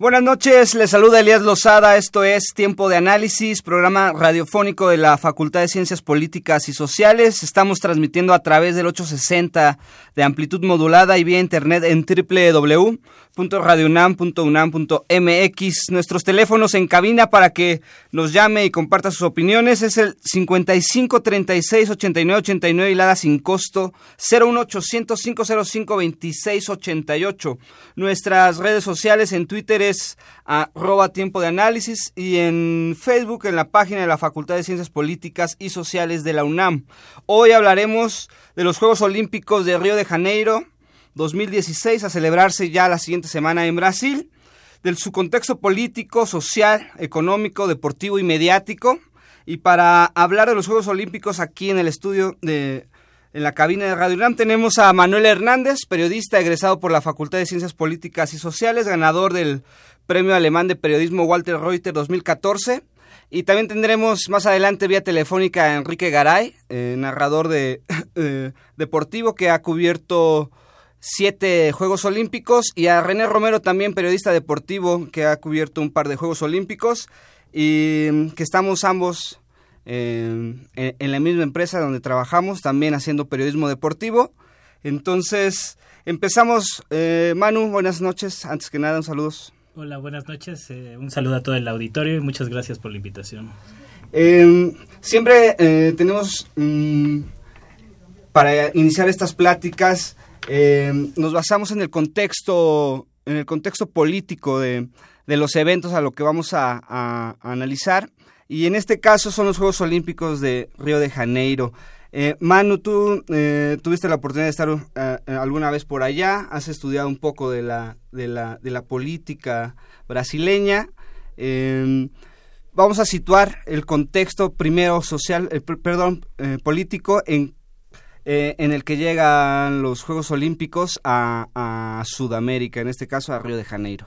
Buenas noches, les saluda Elías Lozada, esto es Tiempo de Análisis, programa radiofónico de la Facultad de Ciencias Políticas y Sociales. Estamos transmitiendo a través del 860 de amplitud modulada y vía internet en www radiounam.unam.mx. Nuestros teléfonos en cabina para que nos llame y comparta sus opiniones es el 55 36 89 89 y la sin costo 01800 505 26 88. Nuestras redes sociales en Twitter es arroba tiempo de análisis y en Facebook en la página de la Facultad de Ciencias Políticas y Sociales de la UNAM. Hoy hablaremos de los Juegos Olímpicos de Río de Janeiro 2016 a celebrarse ya la siguiente semana en Brasil, de su contexto político, social, económico, deportivo y mediático. Y para hablar de los Juegos Olímpicos aquí en el estudio de en la cabina de Radio UNAM tenemos a Manuel Hernández, periodista egresado por la Facultad de Ciencias Políticas y Sociales, ganador del Premio Alemán de Periodismo Walter Reuter 2014. Y también tendremos más adelante vía telefónica a Enrique Garay, eh, narrador de eh, deportivo que ha cubierto siete Juegos Olímpicos y a René Romero también periodista deportivo que ha cubierto un par de Juegos Olímpicos y que estamos ambos eh, en, la misma empresa donde trabajamos también haciendo periodismo deportivo. Entonces empezamos. Eh, Manu, buenas noches. Antes que nada, un saludos. Hola, buenas noches. Eh, un saludo a todo el auditorio y muchas gracias por la invitación. Em, siempre tenemos mm, para iniciar estas pláticas eh, nos basamos en el contexto, en el contexto político de, los eventos a lo que vamos a, analizar. Y en este caso son los Juegos Olímpicos de Río de Janeiro. Eh, Manu, tú eh, tuviste la oportunidad de estar alguna vez por allá, has estudiado un poco de la, de la, de la política brasileña. vamos a situar el contexto primero social, perdón, político en eh, en el que llegan los Juegos Olímpicos a, Sudamérica, en este caso a Río de Janeiro.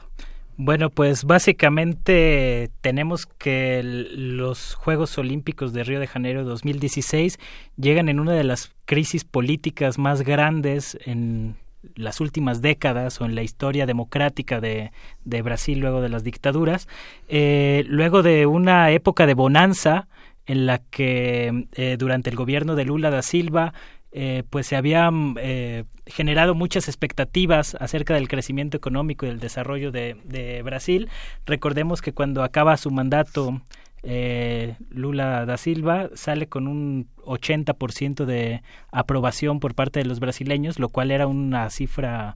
Bueno, pues básicamente tenemos que los Juegos Olímpicos de Río de Janeiro 2016 llegan en una de las crisis políticas más grandes en las últimas décadas o en la historia democrática de, Brasil luego de las dictaduras, eh, luego de una época de bonanza en la que eh, durante el gobierno de Lula da Silva eh, pues se habían eh, generado muchas expectativas acerca del crecimiento económico y del desarrollo de, Brasil. Recordemos que cuando acaba su mandato eh, Lula da Silva sale con un 80% de aprobación por parte de los brasileños, lo cual era una cifra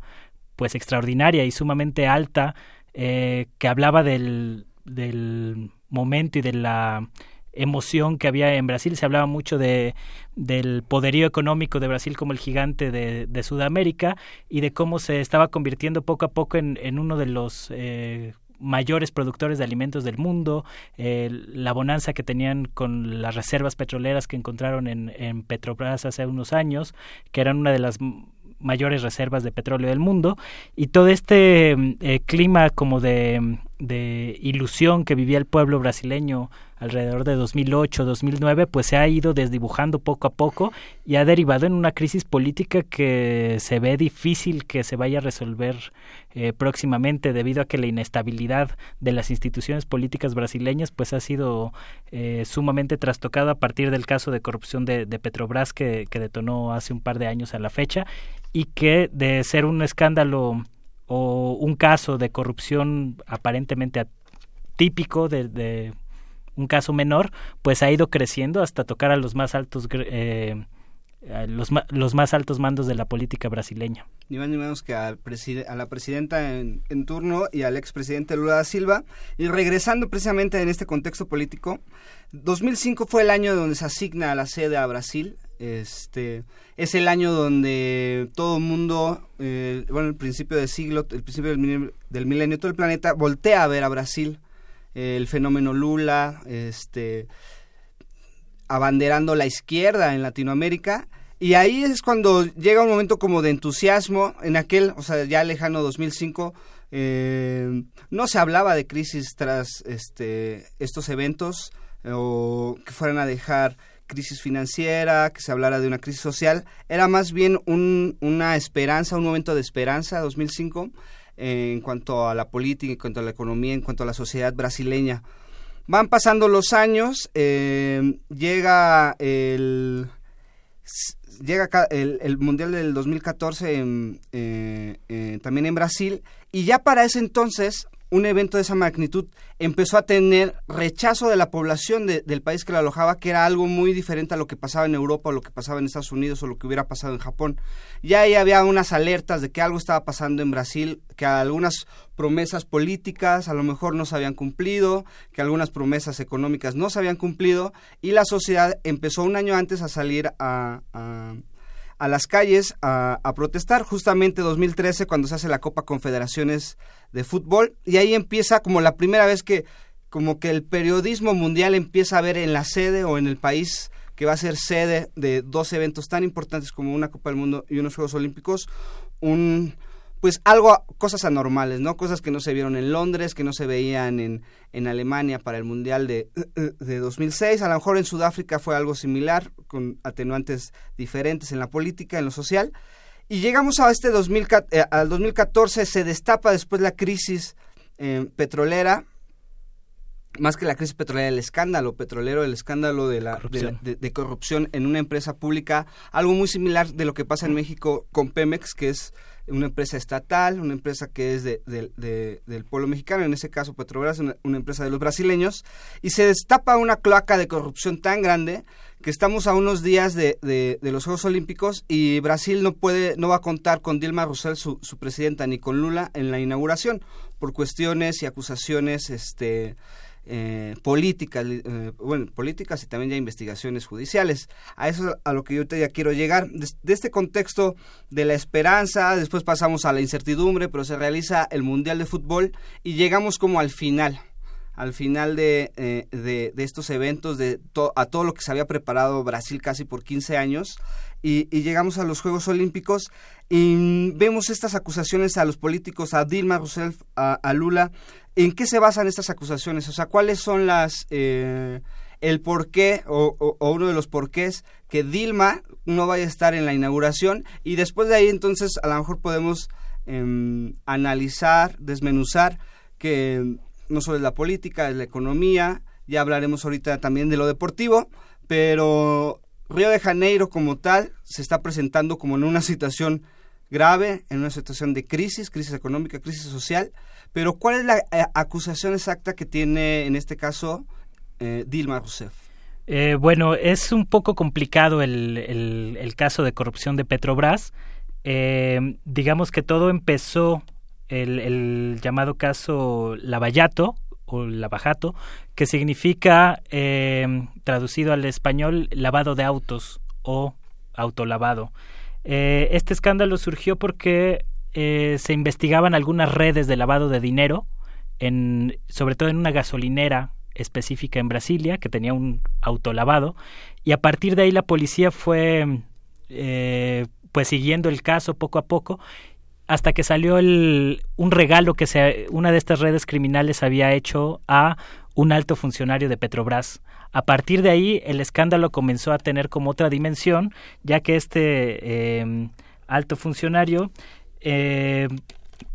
pues extraordinaria y sumamente alta que hablaba del, del momento y de la emoción que había en Brasil. Se hablaba mucho de, del poderío económico de Brasil como el gigante de, Sudamérica y de cómo se estaba convirtiendo poco a poco en, uno de los eh, mayores productores de alimentos del mundo, eh, la bonanza que tenían con las reservas petroleras que encontraron en, Petrobras hace unos años, que eran una de las mayores reservas de petróleo del mundo y todo este eh, clima como de ilusión que vivía el pueblo brasileño alrededor de 2008-2009, pues se ha ido desdibujando poco a poco y ha derivado en una crisis política que se ve difícil que se vaya a resolver eh, próximamente debido a que la inestabilidad de las instituciones políticas brasileñas pues ha sido eh, sumamente trastocada a partir del caso de corrupción de, Petrobras que, que detonó hace un par de años a la fecha y que de ser un escándalo o un caso de corrupción aparentemente típico de un caso menor, pues ha ido creciendo hasta tocar a los más altos eh, los, los, más altos mandos de la política brasileña. Ni más ni menos que a la presidenta en, turno y al expresidente Lula da Silva. Y regresando precisamente en este contexto político, 2005 fue el año donde se asigna la sede a Brasil Este es el año donde todo el mundo, eh, bueno, el principio del siglo, el principio del milenio, del milenio, todo el planeta voltea a ver a Brasil, el fenómeno Lula, este, abanderando la izquierda en Latinoamérica. Y ahí es cuando llega un momento como de entusiasmo, en aquel, o sea, ya lejano 2005, eh, no se hablaba de crisis tras este, estos eventos o que fueran a dejar crisis financiera, que se hablara de una crisis social, era más bien un, una esperanza, un momento de esperanza, 2005, eh, en cuanto a la política, en cuanto a la economía, en cuanto a la sociedad brasileña. Van pasando los años, eh, llega el llega el, Mundial del 2014 en, eh, eh, también en Brasil y ya para ese entonces un evento de esa magnitud empezó a tener rechazo de la población del país que lo alojaba, que era algo muy diferente a lo que pasaba en Europa o lo que pasaba en Estados Unidos o lo que hubiera pasado en Japón. Ya ahí había unas alertas de que algo estaba pasando en Brasil, que algunas promesas políticas a lo mejor no se habían cumplido, que algunas promesas económicas no se habían cumplido y la sociedad empezó un año antes a salir a a las calles a, protestar, justamente 2013 cuando se hace la Copa Confederaciones de Fútbol y ahí empieza como la primera vez que como que el periodismo mundial empieza a ver en la sede o en el país que va a ser sede de dos eventos tan importantes como una Copa del Mundo y unos Juegos Olímpicos, un, pues algo, cosas anormales, ¿no? Cosas que no se vieron en Londres, que no se veían en, en Alemania para el Mundial de, de 2006. A lo mejor en Sudáfrica fue algo similar, con atenuantes diferentes en la política, en lo social. Y llegamos a este 2000, eh, al 2014, se destapa después la crisis eh, petrolera, más que la crisis petrolera, el escándalo petrolero, el escándalo de la corrupción. de, corrupción en una empresa pública, algo muy similar de lo que pasa en México con Pemex, que es una empresa estatal, una empresa que es de, del pueblo mexicano, en ese caso Petrobras, una, una, empresa de los brasileños, y se destapa una cloaca de corrupción tan grande que estamos a unos días de, los Juegos Olímpicos y Brasil no puede, no va a contar con Dilma Rousseff, su, su presidenta, ni con Lula en la inauguración, por cuestiones y acusaciones, este eh, políticas, eh, bueno, políticas y también ya investigaciones judiciales. A eso a lo que yo te ya quiero llegar. De, este contexto de la esperanza, después pasamos a la incertidumbre, pero se realiza el Mundial de Fútbol y llegamos como al final al final de, eh, de, estos eventos, de a todo lo que se había preparado Brasil casi por 15 años, y, llegamos a los Juegos Olímpicos y vemos estas acusaciones a los políticos, a Dilma Rousseff, a Lula, ¿En qué se basan estas acusaciones? O sea, ¿cuáles son las... Eh, el por qué o, uno de los porqués que Dilma no vaya a estar en la inauguración y después de ahí entonces a lo mejor podemos em, analizar, desmenuzar que no solo es la política, es la economía, ya hablaremos ahorita también de lo deportivo, pero Río de Janeiro como tal se está presentando como en una situación grave, en una situación de crisis, crisis económica, crisis social, pero ¿cuál es la eh, acusación exacta que tiene en este caso eh, Dilma Rousseff? Eh, bueno, es un poco complicado el, el, caso de corrupción de Petrobras. digamos que todo empezó el, llamado caso Lavallato o Lavajato, que significa, traducido al español, lavado de autos o autolavado. este escándalo surgió porque eh, se investigaban algunas redes de lavado de dinero, en, sobre todo en una gasolinera específica en Brasilia que tenía un autolavado y a partir de ahí la policía fue eh, pues siguiendo el caso poco a poco hasta que salió el, un regalo que se, una de estas redes criminales había hecho a un alto funcionario de Petrobras. A partir de ahí el escándalo comenzó a tener como otra dimensión, ya que este eh, alto funcionario eh,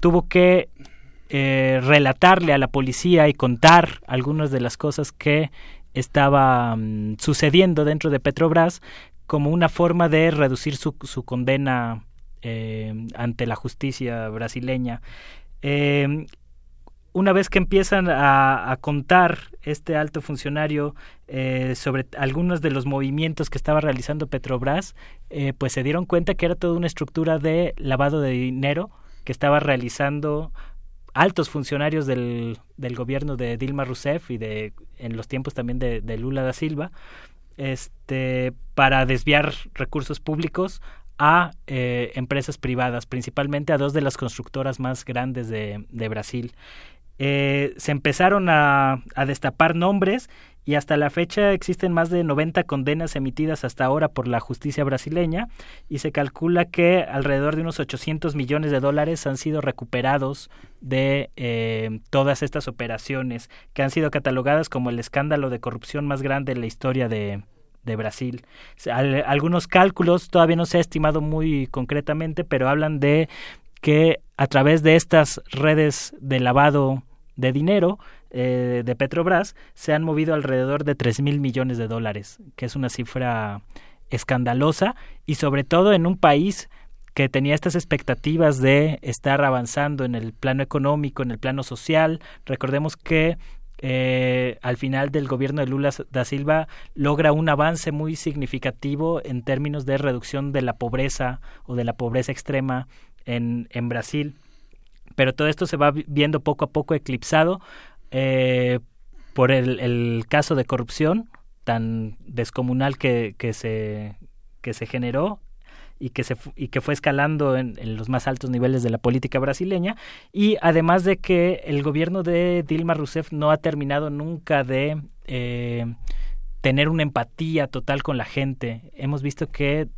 tuvo que eh, relatarle a la policía y contar algunas de las cosas que estaban sucediendo dentro de Petrobras como una forma de reducir su condena eh, ante la justicia brasileña. una vez que empiezan a, contar este alto funcionario sobre algunos de los movimientos que estaba realizando Petrobras, eh, pues se dieron cuenta que era toda una estructura de lavado de dinero que estaba realizando altos funcionarios del, del gobierno de Dilma Rousseff y de en los tiempos también de, Lula da Silva este, para desviar recursos públicos a eh, empresas privadas, principalmente a dos de las constructoras más grandes de, Brasil. Eh, se empezaron a, a, destapar nombres y hasta la fecha existen más de 90 condenas emitidas hasta ahora por la justicia brasileña y se calcula que alrededor de unos 800 millones de dólares han sido recuperados de eh, todas estas operaciones que han sido catalogadas como el escándalo de corrupción más grande en la historia de, de Brasil. algunos cálculos todavía no se ha estimado muy concretamente, pero hablan de que a través de estas redes de lavado de dinero eh, de Petrobras se han movido alrededor de tres mil millones de dólares, que es una cifra escandalosa y sobre todo en un país que tenía estas expectativas de estar avanzando en el plano económico, en el plano social. Recordemos que eh, al final del gobierno de Lula da Silva logra un avance muy significativo en términos de reducción de la pobreza o de la pobreza extrema en, en Brasil. Pero todo esto se va viendo poco a poco eclipsado eh, por el, caso de corrupción tan descomunal que, que, se, que se generó y que, se, y que fue escalando en, los más altos niveles de la política brasileña y además de que el gobierno de Dilma Rousseff no ha terminado nunca de eh, tener una empatía total con la gente. Hemos visto que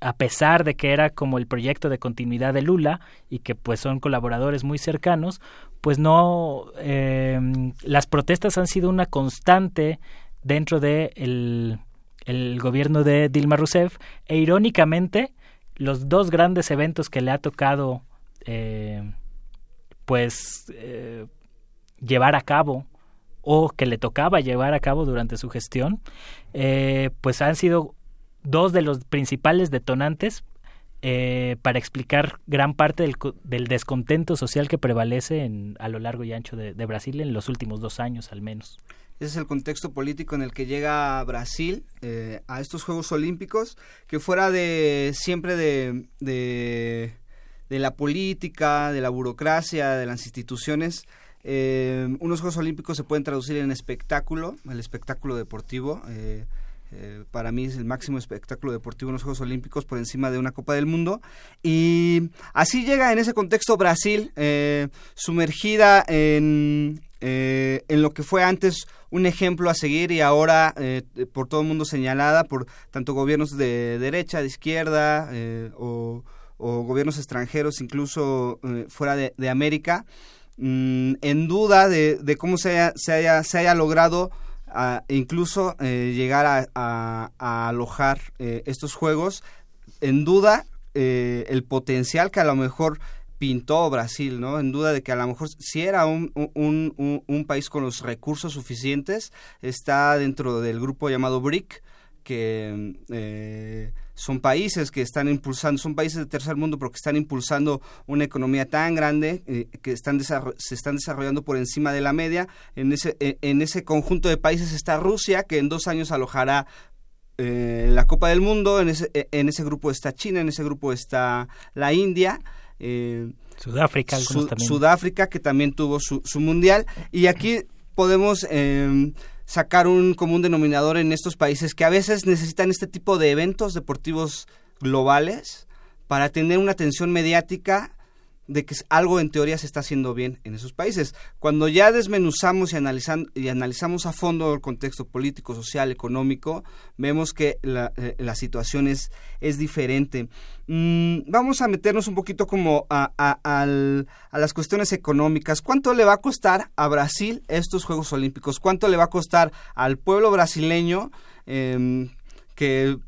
a pesar de que era como el proyecto de continuidad de Lula y que pues son colaboradores muy cercanos, pues no, eh, las protestas han sido una constante dentro de el, el gobierno de Dilma Rousseff e irónicamente los dos grandes eventos que le ha tocado eh, pues eh, llevar a cabo o que le tocaba llevar a cabo durante su gestión, eh, pues han sido dos de los principales detonantes eh, para explicar gran parte del, del, descontento social que prevalece en, a lo largo y ancho de, de, Brasil en los últimos dos años al menos. Ese es el contexto político en el que llega Brasil eh, a estos Juegos Olímpicos, que fuera de siempre de, de, la política, de la burocracia, de las instituciones, eh, unos Juegos Olímpicos se pueden traducir en espectáculo, el espectáculo deportivo. Eh, para mí es el máximo espectáculo deportivo en los Juegos Olímpicos por encima de una Copa del Mundo. Y así llega en ese contexto Brasil, sumergida en, en lo que fue antes un ejemplo a seguir y ahora eh, por todo el mundo señalada por tanto gobiernos de derecha, de izquierda o, o, gobiernos extranjeros, incluso fuera de, América, mm, en duda de, de cómo se haya, se haya, se haya logrado a, incluso eh, llegar a, a, alojar eh, estos juegos en duda eh, el potencial que a lo mejor pintó Brasil, ¿no? En duda de que a lo mejor si era un, un, un, país con los recursos suficientes, está dentro del grupo llamado BRIC, que eh, son países que están impulsando, son países de tercer mundo, pero que están impulsando una economía tan grande eh, que están se están desarrollando por encima de la media. En ese, eh, en ese conjunto de países está Rusia, que en dos años alojará eh, la Copa del Mundo. En ese, eh, en ese grupo está China, en ese grupo está la India. Sudáfrica, Su, Sudáfrica, que también tuvo su, su mundial. Y aquí podemos sacar un común denominador en estos países que a veces necesitan este tipo de eventos deportivos globales para tener una atención mediática de que algo en teoría se está haciendo bien en esos países. Cuando ya desmenuzamos y, analizan, y analizamos a fondo el contexto político, social, económico, vemos que la, eh, la situación es, es diferente. Mm, vamos a meternos un poquito como a, a, las cuestiones económicas. ¿Cuánto le va a costar a Brasil estos Juegos Olímpicos? ¿Cuánto le va a costar al pueblo brasileño eh, que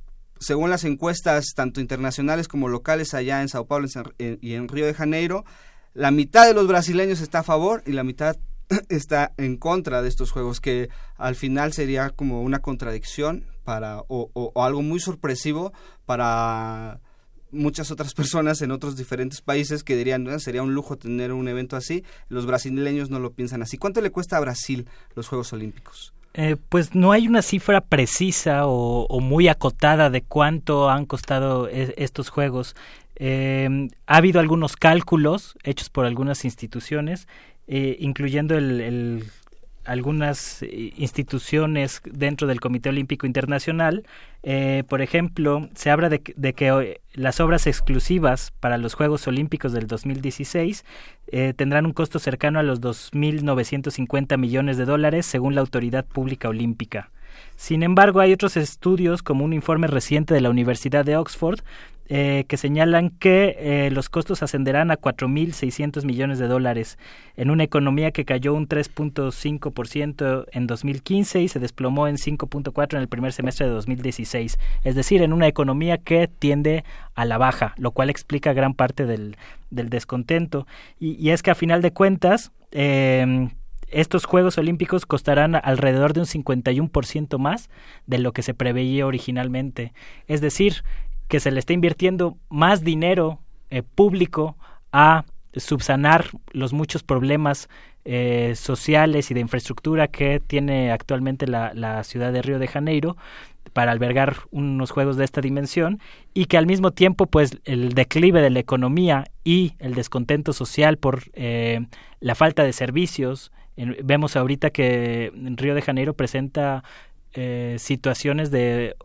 según las encuestas tanto internacionales como locales allá en Sao Paulo y en Río de Janeiro, la mitad de los brasileños está a favor y la mitad está en contra de estos juegos, que al final sería como una contradicción para o, algo muy sorpresivo para muchas otras personas en otros diferentes países que dirían ¿no? sería un lujo tener un evento así. Los brasileños no lo piensan así. ¿Cuánto le cuesta a Brasil los Juegos Olímpicos? Eh, pues no hay una cifra precisa o, muy acotada de cuánto han costado es, estos juegos. Eh, ha habido algunos cálculos hechos por algunas instituciones, eh, incluyendo el, algunas eh, instituciones dentro del Comité Olímpico Internacional. Eh, por ejemplo, se habla de, que las obras exclusivas para los Juegos Olímpicos del 2016 eh, tendrán un costo cercano a los 2.950 millones de dólares, según la Autoridad Pública Olímpica. Sin embargo, hay otros estudios, como un informe reciente de la Universidad de Oxford, eh, que señalan que eh, los costos ascenderán a 4.600 millones de dólares en una economía que cayó un 3.5% en 2015 y se desplomó en 5.4% en el primer semestre de 2016. Es decir, en una economía que tiende a la baja, lo cual explica gran parte del, descontento. Y, es que a final de cuentas, em, estos Juegos Olímpicos costarán alrededor de un 51% más de lo que se preveía originalmente. Es decir, que se le está invirtiendo más dinero eh, público a subsanar los muchos problemas eh, sociales y de infraestructura que tiene actualmente la, la, ciudad de Río de Janeiro para albergar unos juegos de esta dimensión y que al mismo tiempo pues el declive de la economía y el descontento social por eh, la falta de servicios vemos ahorita que Río de Janeiro presenta situaciones de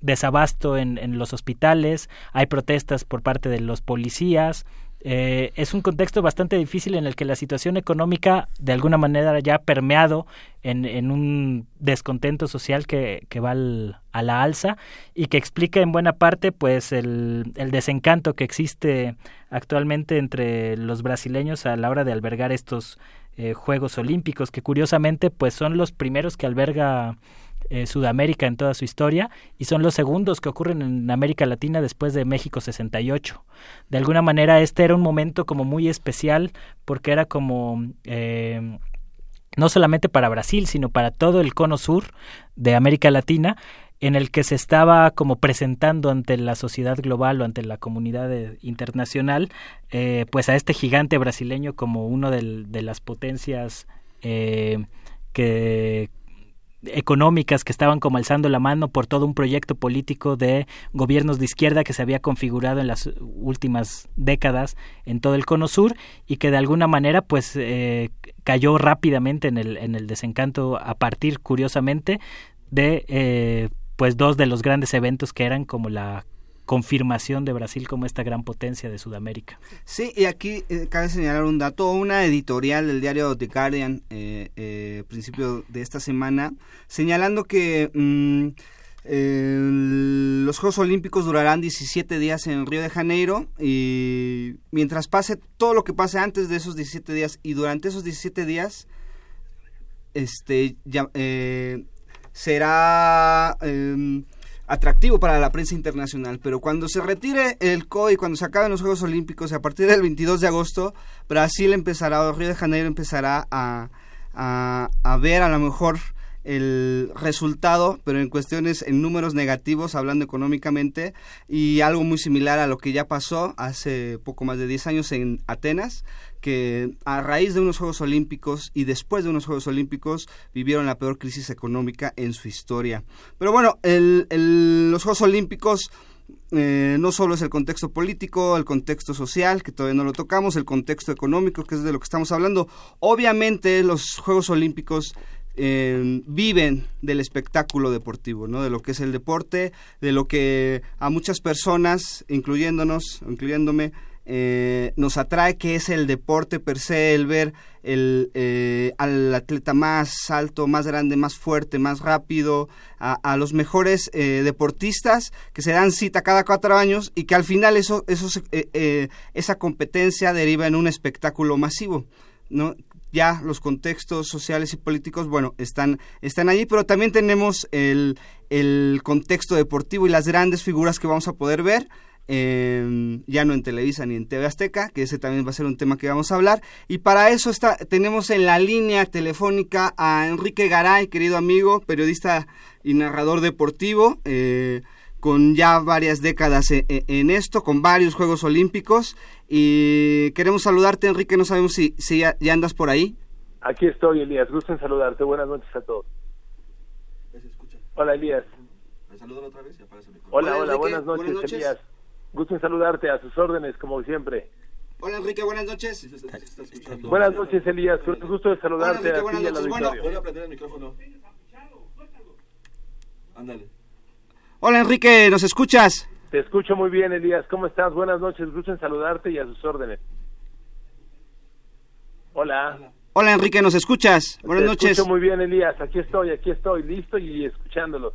desabasto en, en los hospitales, hay protestas por parte de los policías, eh, es un contexto bastante difícil en el que la situación económica de alguna manera ya ha permeado en, en un descontento social que, que va a la alza y que explica en buena parte pues el, el, desencanto que existe actualmente entre los brasileños a la hora de albergar estos eh, Juegos Olímpicos que curiosamente pues son los primeros que alberga eh, Sudamérica en toda su historia y son los segundos que ocurren en América Latina después de México 68. De alguna manera este era un momento como muy especial porque era como... Eh, no solamente para Brasil, sino para todo el cono sur de América Latina, en el que se estaba como presentando ante la sociedad global o ante la comunidad internacional, eh, pues a este gigante brasileño como uno de las potencias eh, que, económicas que estaban como alzando la mano por todo un proyecto político de gobiernos de izquierda que se había configurado en las últimas décadas en todo el cono sur y que de alguna manera pues eh, cayó rápidamente en el, en el desencanto a partir curiosamente de eh, pues dos de los grandes eventos que eran como la confirmación de Brasil como esta gran potencia de Sudamérica. Sí, y aquí eh, cabe señalar un dato, una editorial del diario The Guardian, eh, eh, principio de esta semana, señalando que mm, los Juegos Olímpicos durarán 17 días en Río de Janeiro y mientras pase todo lo que pase antes de esos 17 días y durante esos 17 días, este, ya, será em, atractivo para la prensa internacional, pero cuando se retire el COI, cuando se acaben los Juegos Olímpicos, a partir del 22 de agosto, Brasil empezará, o Río de Janeiro empezará a, a, ver a lo mejor el resultado, pero en cuestiones, en números negativos, hablando económicamente, y algo muy similar a lo que ya pasó hace poco más de 10 años en Atenas, que a raíz de unos Juegos Olímpicos y después de unos Juegos Olímpicos vivieron la peor crisis económica en su historia. Pero bueno, los Juegos Olímpicos eh, no solo es el contexto político, el contexto social, que todavía no lo tocamos, el contexto económico, que es de lo que estamos hablando. Obviamente los Juegos Olímpicos eh, viven del espectáculo deportivo, ¿no? De lo que es el deporte, de lo que a muchas personas, incluyéndonos, incluyéndome, eh, nos atrae que es el deporte per se, el ver el, eh, al atleta más alto, más grande, más fuerte, más rápido, a, los mejores eh, deportistas que se dan cita cada cuatro años y que al final eso, eso esa competencia deriva en un espectáculo masivo, ¿no? Ya los contextos sociales y políticos, bueno, están, están allí, pero también tenemos el, el contexto deportivo y las grandes figuras que vamos a poder ver Em, ya no en Televisa ni en TV Azteca, que ese también va a ser un tema que vamos a hablar. Y para eso está, tenemos en la línea telefónica a Enrique Garay, querido amigo, periodista y narrador deportivo, eh, con ya varias décadas e, e, en, esto, con varios Juegos Olímpicos. Y queremos saludarte, Enrique, no sabemos si, si ya, andas por ahí. Aquí estoy, Elías. Gusto en saludarte. Buenas noches a todos. Hola, Elías. otra vez? Hola, hola, buenas noches, Elías. Gusto en saludarte, a sus órdenes, como siempre. Hola Enrique, buenas noches. Buenas noches, Elías. Con gusto de saludarte. Hola, Enrique, buenas noches. Bueno, voy a prender el micrófono. Ándale. Hola Enrique, ¿nos escuchas? Te escucho muy bien, Elías. ¿Cómo estás? Buenas noches. Gusto en saludarte y a sus órdenes. Hola. Hola Enrique, ¿nos escuchas? Buenas Te noches. escucho muy bien, Elías. Aquí estoy, aquí estoy, listo y escuchándolo.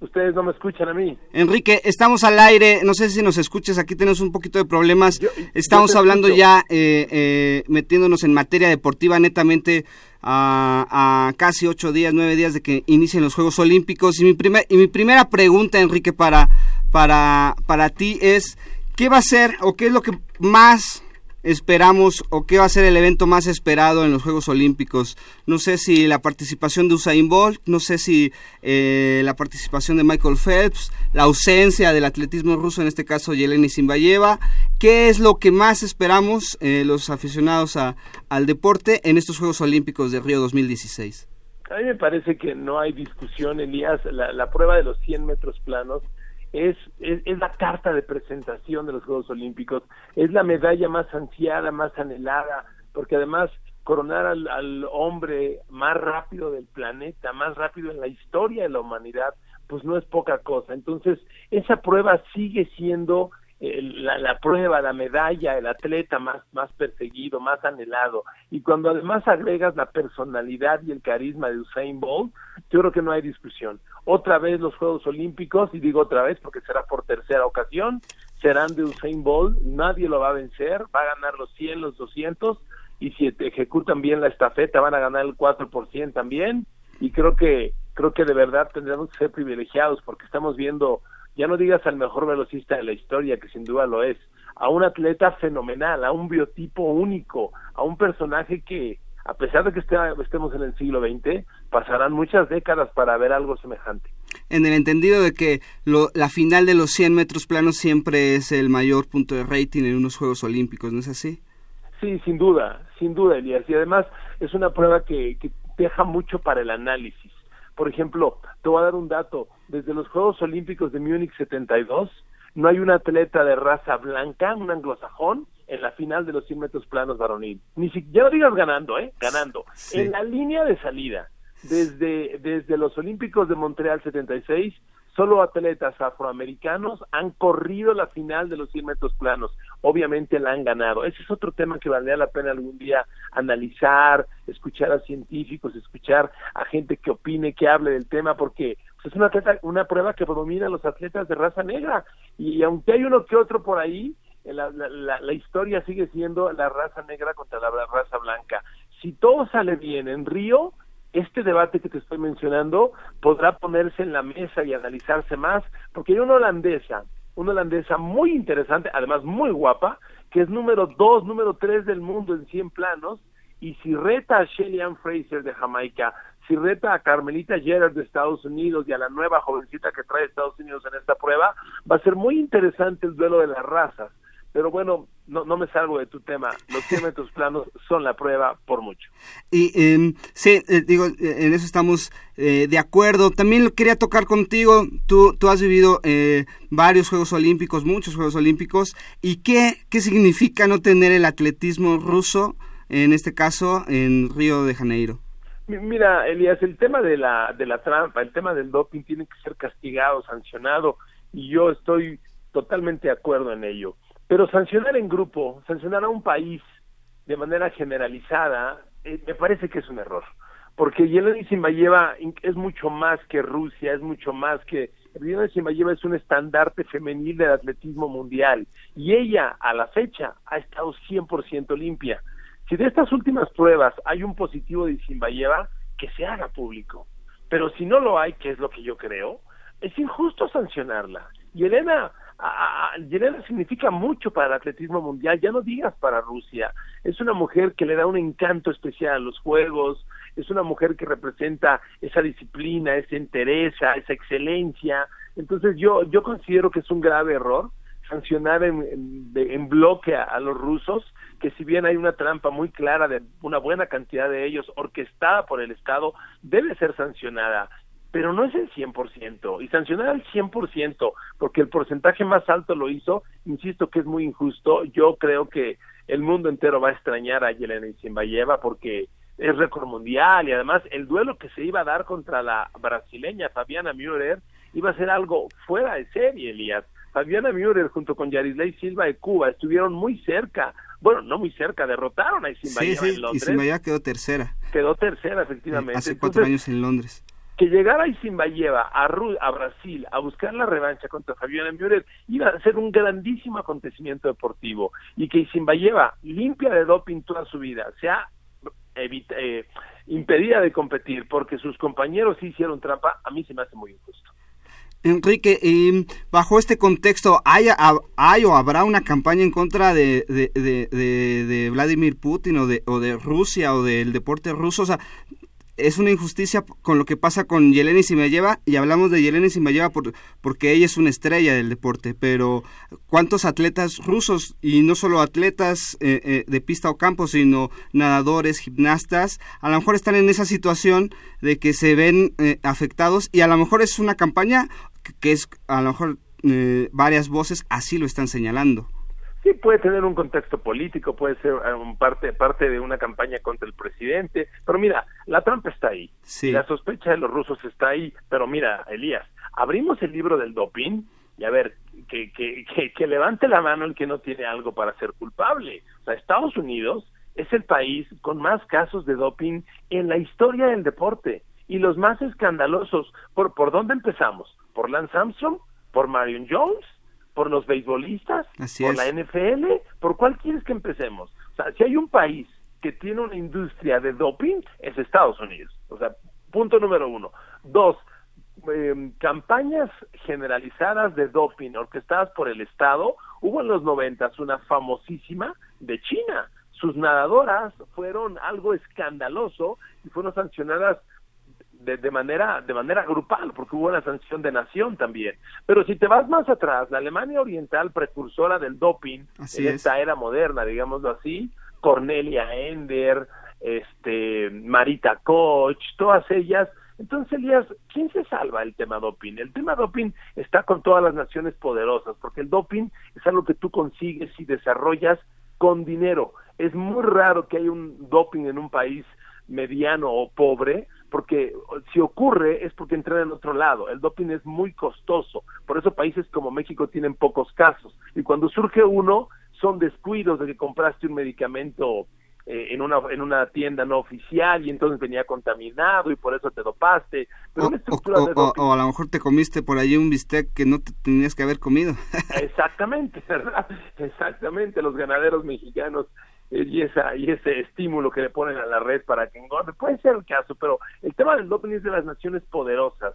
Ustedes no me escuchan a mí. Enrique, estamos al aire, no sé si nos escuchas, aquí tenemos un poquito de problemas. Yo- estamos yo hablando escucho. ya, eh, eh, metiéndonos en materia deportiva netamente a, casi ocho días, nueve días de que inicien los Juegos Olímpicos. Y mi, primer, y mi primera pregunta, Enrique, para, para, para ti es, ¿qué va a ser o qué es lo que más esperamos o qué va a ser el evento más esperado en los Juegos Olímpicos. No sé si la participación de Usain Bolt, no sé si eh, la participación de Michael Phelps, la ausencia del atletismo ruso, en este caso Yeleni Zimbayeva. ¿Qué es lo que más esperamos eh, los aficionados a- al deporte en estos Juegos Olímpicos de Río 2016? A mí me parece que no hay discusión, Elías. La, la prueba de los 100 metros planos es, es, es la carta de presentación de los Juegos Olímpicos. Es la medalla más ansiada, más anhelada, porque además coronar al, al hombre más rápido del planeta, más rápido en la historia de la humanidad, pues no es poca cosa. Entonces, esa prueba sigue siendo la, la prueba, la medalla, el atleta más, más perseguido, más anhelado. Y cuando además agregas la personalidad y el carisma de Usain Bolt, yo creo que no hay discusión. Otra vez los Juegos Olímpicos, y digo otra vez porque será por tercera ocasión, serán de Usain Bolt, nadie lo va a vencer, va a ganar los 100, los 200, y si ejecutan bien la estafeta van a ganar el 4 por cien también, y creo que creo que de verdad tendremos que ser privilegiados porque estamos viendo ya no digas al mejor velocista de la historia, que sin duda lo es, a un atleta fenomenal, a un biotipo único, a un personaje que, a pesar de que esté- estemos en el siglo XX, pasarán muchas décadas para ver algo semejante. En el entendido de que lo- la final de los 100 metros planos siempre es el mayor punto de rating en unos Juegos Olímpicos, ¿no es así? Sí, sin duda, sin duda, Elías. Y además es una prueba que, que deja mucho para el análisis. Por ejemplo, te voy a dar un dato. Desde los Juegos Olímpicos de Múnich 72, no hay un atleta de raza blanca, un anglosajón, en la final de los 100 metros planos varonil. Ni si, ya no digas ganando, ¿eh? Ganando. Sí. En la línea de salida, desde, desde los Olímpicos de Montreal 76, solo atletas afroamericanos han corrido la final de los 100 metros planos. Obviamente la han ganado. Ese es otro tema que valdría la pena algún día analizar, escuchar a científicos, escuchar a gente que opine, que hable del tema, porque pues, es una, atleta- una prueba que predomina a los atletas de raza negra. Y, aunque hay uno que otro por ahí, eh, la, la- la- la historia sigue siendo la raza negra contra la raza blanca. Si todo sale bien en Río, este debate que te estoy mencionando podrá ponerse en la mesa y analizarse más, porque hay una holandesa, una holandesa muy interesante, además muy guapa, que es número dos, número tres del mundo en 100 planos, y si reta a Shelly Ann Fraser de Jamaica, si reta a Carmelita Gerard de Estados Unidos y a la nueva jovencita que trae Estados Unidos en esta prueba, va a ser muy interesante el duelo de las razas. Pero bueno, no, no me salgo de tu tema. Los 100 metros planos son la prueba por mucho. Y em, sí, eh, digo, eh, en eso estamos eh, de acuerdo. También lo quería tocar contigo. Tú, tú has vivido eh, varios Juegos Olímpicos, muchos Juegos Olímpicos. ¿Y qué, qué significa no tener el atletismo ruso, en este caso, en Río de Janeiro? Mi- Mira, Elías, el tema de la, de la trampa, el tema del doping tiene que ser castigado, sancionado, y yo estoy totalmente de acuerdo en ello. Pero sancionar en grupo, sancionar a un país de manera generalizada, eh, me parece que es un error. Porque Yelena Zimbayeva es mucho más que Rusia, es mucho más que... Yelena Zimbayeva es un estandarte femenil del atletismo mundial. Y ella, a la fecha, ha estado 100% limpia. Si de estas últimas pruebas hay un positivo de Zimbayeva, que se haga público. Pero si no lo hay, que es lo que yo creo, es injusto sancionarla. Y Elena, a- significa mucho para el atletismo mundial, ya no digas para Rusia. Es una mujer que le da un encanto especial a los Juegos, es una mujer que representa esa disciplina, esa entereza, esa excelencia. Entonces yo, yo considero que es un grave error sancionar en, en bloque a, a los rusos, que si bien hay una trampa muy clara de una buena cantidad de ellos orquestada por el Estado, debe ser sancionada. Pero no es el 100%. Y sancionar al 100%, porque el porcentaje más alto lo hizo, insisto que es muy injusto. Yo creo que el mundo entero va a extrañar a Yelena Isinbayeva porque es récord mundial y además el duelo que se iba a dar contra la brasileña Fabiana Müller iba a ser algo fuera de serie, Elías. Fabiana Müller junto con Yarisley Silva de Cuba estuvieron muy cerca, bueno, no muy cerca, derrotaron a Isinbayeva sí, sí, en Londres. Isinbayeva quedó tercera. Quedó tercera, efectivamente. Hace cuatro años en Londres que llegara Isinbayeva a, a Brasil a buscar la revancha contra Fabiana Müller iba a ser un grandísimo acontecimiento deportivo y que Isinbayeva limpia de doping toda su vida sea eh, impedida de competir porque sus compañeros sí hicieron trampa a mí se me hace muy injusto Enrique, bajo este contexto, ¿hay, ¿hay, o habrá una campaña en contra de, de, de, de Vladimir Putin o de, o de Rusia o del deporte ruso? O sea, es una injusticia con lo que pasa con Yelena Simayeva y hablamos de Yelena Simayeva por, porque ella es una estrella del deporte, pero ¿cuántos atletas rusos y no solo atletas eh, eh, de pista o campo, sino nadadores, gimnastas, a lo mejor están en esa situación de que se ven eh, afectados y a lo mejor es una campaña que, que es a lo mejor eh, varias voces así lo están señalando. Sí, puede tener un contexto político, puede ser um, parte, parte de una campaña contra el presidente, pero mira, la trampa está ahí, sí. la sospecha de los rusos está ahí, pero mira, Elías, abrimos el libro del doping y a ver, que, que, que, que levante la mano el que no tiene algo para ser culpable. O sea, Estados Unidos es el país con más casos de doping en la historia del deporte y los más escandalosos. ¿Por, por dónde empezamos? ¿Por Lance Armstrong? ¿Por Marion Jones? Por los beisbolistas, Así por es. la NFL, ¿por cuál quieres que empecemos? O sea, si hay un país que tiene una industria de doping, es Estados Unidos. O sea, punto número uno. Dos, eh, campañas generalizadas de doping orquestadas por el Estado, hubo en los noventas una famosísima de China. Sus nadadoras fueron algo escandaloso y fueron sancionadas de, de, manera de manera grupal, porque hubo una sanción de nación también. Pero si te vas más atrás, la Alemania Oriental, precursora del doping así en es. esta era moderna, digámoslo así, Cornelia Ender, este Marita Koch, todas ellas. Entonces, Elías, ¿quién se salva el tema doping? El tema doping está con todas las naciones poderosas, porque el doping es algo que tú consigues y desarrollas con dinero. Es muy raro que haya un doping en un país mediano o pobre, porque si ocurre es porque entra en otro lado. El doping es muy costoso, por eso países como México tienen pocos casos. Y cuando surge uno, son descuidos de que compraste un medicamento eh, en una en una tienda no oficial y entonces venía contaminado y por eso te dopaste. Pero o, una estructura o, de o, doping... o, a lo mejor te comiste por allí un bistec que no te tenías que haber comido. Exactamente, ¿verdad? Exactamente, los ganaderos mexicanos y esa y ese estímulo que le ponen a la red para que engorde. Puede ser el caso pero el tema del doping es de las naciones poderosas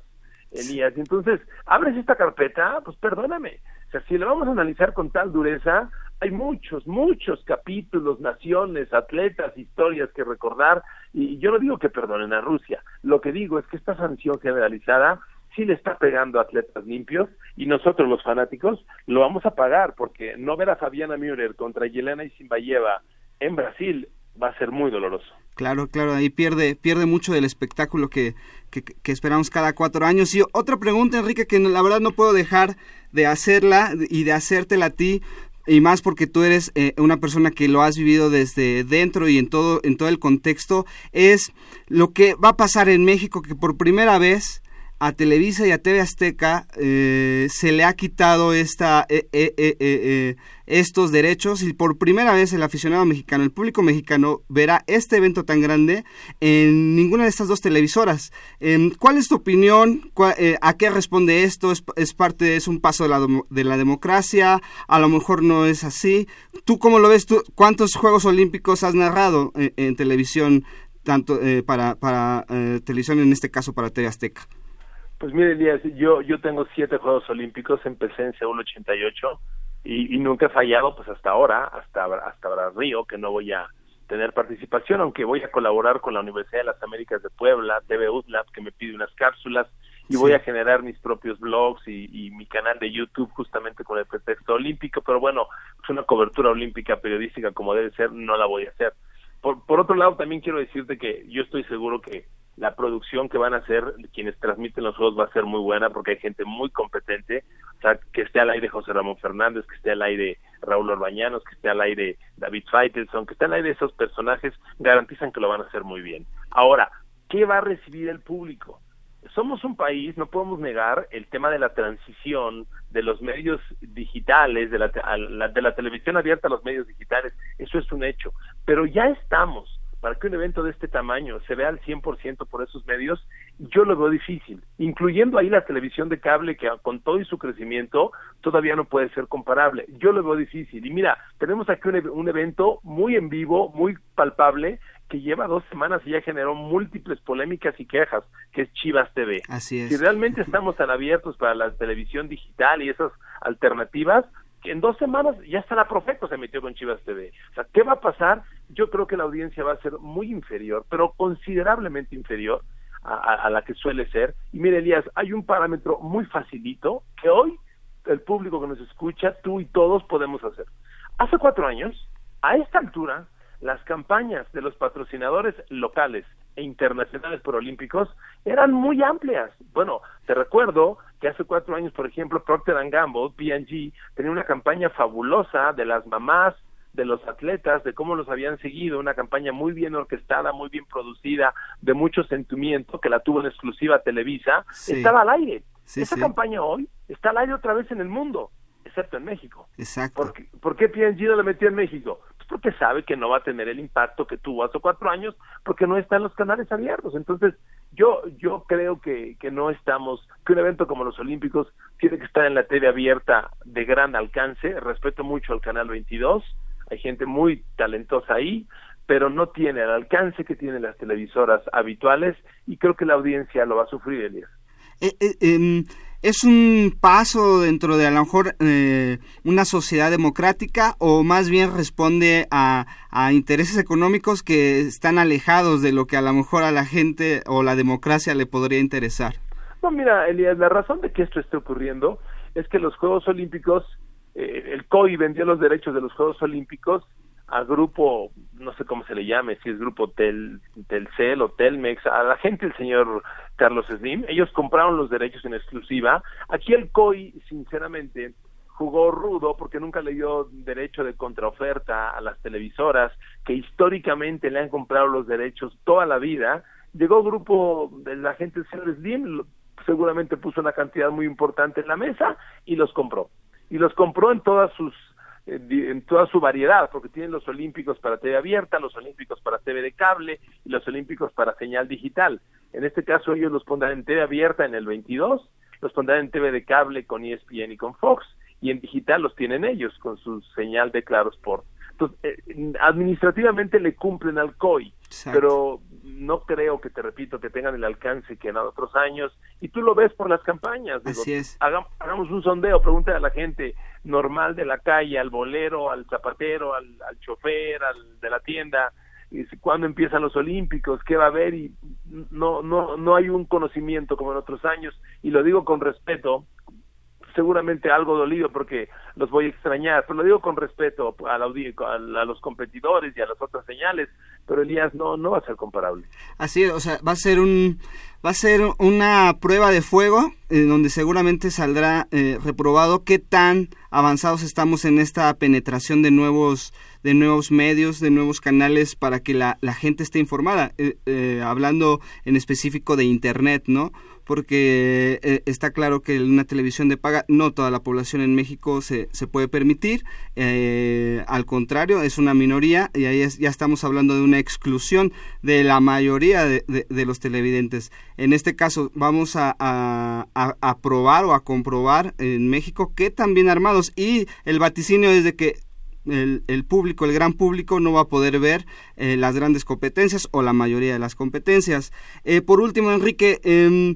Elías. Entonces abres esta carpeta pues perdóname. O sea si le vamos a analizar con tal dureza hay muchos muchos capítulos naciones atletas historias que recordar. Y yo no digo que perdonen a Rusia. Lo que digo es que esta sanción generalizada sí le está pegando a atletas limpios y nosotros los fanáticos lo vamos a pagar porque no ver a Fabiana Müller contra Yelena Isinbayeva en Brasil va a ser muy doloroso. Claro, claro, ahí pierde, pierde mucho del espectáculo que, que, esperamos cada cuatro años. Y otra pregunta, Enrique, que la verdad no puedo dejar de hacerla y de hacértela a ti, y más porque tú eres eh, una persona que lo has vivido desde dentro y en todo, en todo el contexto, es lo que va a pasar en México, que por primera vez a Televisa y a TV Azteca eh, se le ha quitado esta, eh, eh, estos derechos y por primera vez el aficionado mexicano, el público mexicano verá este evento tan grande en ninguna de estas dos televisoras. Em, ¿Cuál es tu opinión? ¿A qué responde esto? ¿Es, es parte, es un paso de la, de la, democracia? A lo mejor no es así. ¿Tú cómo lo ves? ¿Tú, ¿Cuántos Juegos Olímpicos has narrado en, televisión? tanto para, para televisión, en este caso para TV Azteca. Pues mire, Elías, yo, yo tengo siete Juegos Olímpicos, empecé en Seúl 88 y, y nunca he fallado, pues hasta ahora, hasta, hasta Río, que no voy a tener participación, aunque voy a colaborar con la Universidad de las Américas de Puebla, TV UTLAB, que me pide unas cápsulas, y sí. voy a generar mis propios blogs y, y, mi canal de YouTube justamente con el pretexto olímpico, pero bueno, es una cobertura olímpica periodística como debe ser, no la voy a hacer. Por, por otro lado, también quiero decirte que yo estoy seguro que la producción que van a hacer quienes transmiten los juegos va a ser muy buena porque hay gente muy competente, o sea, que esté al aire José Ramón Fernández, que esté al aire Raúl Orbañanos, que esté al aire David Faitelson, que esté al aire esos personajes, garantizan que lo van a hacer muy bien. Ahora, ¿qué va a recibir el público? Somos un país, no podemos negar el tema de la transición de los medios digitales, de la, de la televisión abierta a los medios digitales, eso es un hecho, pero ya estamos para que un evento de este tamaño se vea al 100% por esos medios, yo lo veo difícil, incluyendo ahí la televisión de cable que con todo y su crecimiento todavía no puede ser comparable. Yo lo veo difícil. Y mira, tenemos aquí un, un evento muy en vivo, muy palpable, que lleva dos semanas y ya generó múltiples polémicas y quejas, que es Chivas TV. Así es. Si realmente estamos tan abiertos para la televisión digital y esas alternativas, en dos semanas ya hasta la Profeco se metió con Chivas TV. O sea, ¿qué va a pasar? Yo creo que la audiencia va a ser muy inferior, pero considerablemente inferior a, la que suele ser. Y mire, Elías, hay un parámetro muy facilito que hoy el público que nos escucha, tú y todos podemos hacer. Hace cuatro años, a esta altura, las campañas de los patrocinadores locales e internacionales por olímpicos eran muy amplias. Bueno, te recuerdo que hace cuatro años, por ejemplo, Procter Gamble, P&G, tenía una campaña fabulosa de las mamás de los atletas, de cómo los habían seguido, una campaña muy bien orquestada, muy bien producida, de mucho sentimiento, que la tuvo en exclusiva Televisa, estaba al aire. Esa campaña hoy está al aire otra vez en el mundo, excepto en México. Exacto. ¿Por qué, ¿por qué P&G no la metió en México? Porque sabe que no va a tener el impacto que tuvo hace cuatro años porque no está en los canales abiertos. Entonces, yo, yo creo que, que no estamos, que un evento como los Olímpicos tiene que estar en la TV abierta de gran alcance. Respeto mucho al Canal 22, hay gente muy talentosa ahí, pero no tiene el alcance que tienen las televisoras habituales y creo que la audiencia lo va a sufrir, Elías. Eh, eh, em, ¿Es un paso dentro de a lo mejor eh, una sociedad democrática o más bien responde a, intereses económicos que están alejados de lo que a lo mejor a la gente o la democracia le podría interesar? No, mira, Elías, la razón de que esto esté ocurriendo es que los Juegos Olímpicos, eh, el COI vendió los derechos de los Juegos Olímpicos a grupo, no sé cómo se le llame, si es grupo Tel, Telcel o Telmex, a la gente, el señor Carlos Slim, ellos compraron los derechos en exclusiva. Aquí el COI, sinceramente, jugó rudo porque nunca le dio derecho de contraoferta a las televisoras que históricamente le han comprado los derechos toda la vida. Llegó grupo de la gente del señor Slim, seguramente puso una cantidad muy importante en la mesa y los compró. Y los compró en todas sus en toda su variedad, porque tienen los olímpicos para TV abierta, los olímpicos para TV de cable y los olímpicos para señal digital. En este caso ellos los pondrán en TV abierta en el 22, los pondrán en TV de cable con ESPN y con Fox, y en digital los tienen ellos con su señal de Claro Sport. Entonces, eh, administrativamente le cumplen al COI, pero no creo que, te repito, que tengan el alcance que en otros años, y tú lo ves por las campañas. Así es. Hagamos, un sondeo, pregúntale a la gente normal de la calle, al bolero, al zapatero, al, al chofer, al de la tienda, cuándo empiezan los olímpicos, qué va a haber y no no no hay un conocimiento como en otros años y lo digo con respeto seguramente algo dolido porque los voy a extrañar, pero lo digo con respeto a, a, los competidores y a las otras señales, pero Elías no no va a ser comparable. Así, o sea, va a ser un va a ser una prueba de fuego donde seguramente saldrá eh, reprobado qué tan avanzados estamos en esta penetración de nuevos de nuevos medios, de nuevos canales para que la, la gente esté informada, eh, eh, hablando en específico de Internet, ¿no? Porque eh, está claro que una televisión de paga no toda la población en México se, se puede permitir, eh, al contrario, es una minoría y ahí ya estamos hablando de una exclusión de la mayoría de, de, los televidentes. En este caso vamos a, a, probar o a comprobar en México que también armados y el vaticinio es de que el, el, público, el gran público, no va a poder ver eh, las grandes competencias o la mayoría de las competencias. por último, Enrique, em,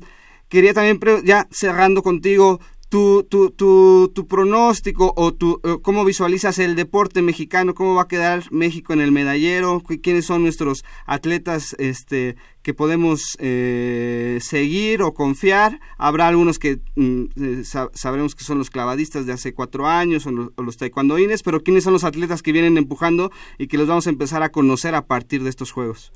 quería también, ya cerrando contigo, tu, tu, tu, tu pronóstico o tu, eh, cómo visualizas el deporte mexicano, cómo va a quedar México en el medallero, quiénes son nuestros atletas este, que podemos eh, seguir o confiar. Habrá algunos que mm, eh, sabremos que son los clavadistas de hace cuatro años o los, los taekwondoines, pero quiénes son los atletas que vienen empujando y que los vamos a empezar a conocer a partir de estos juegos.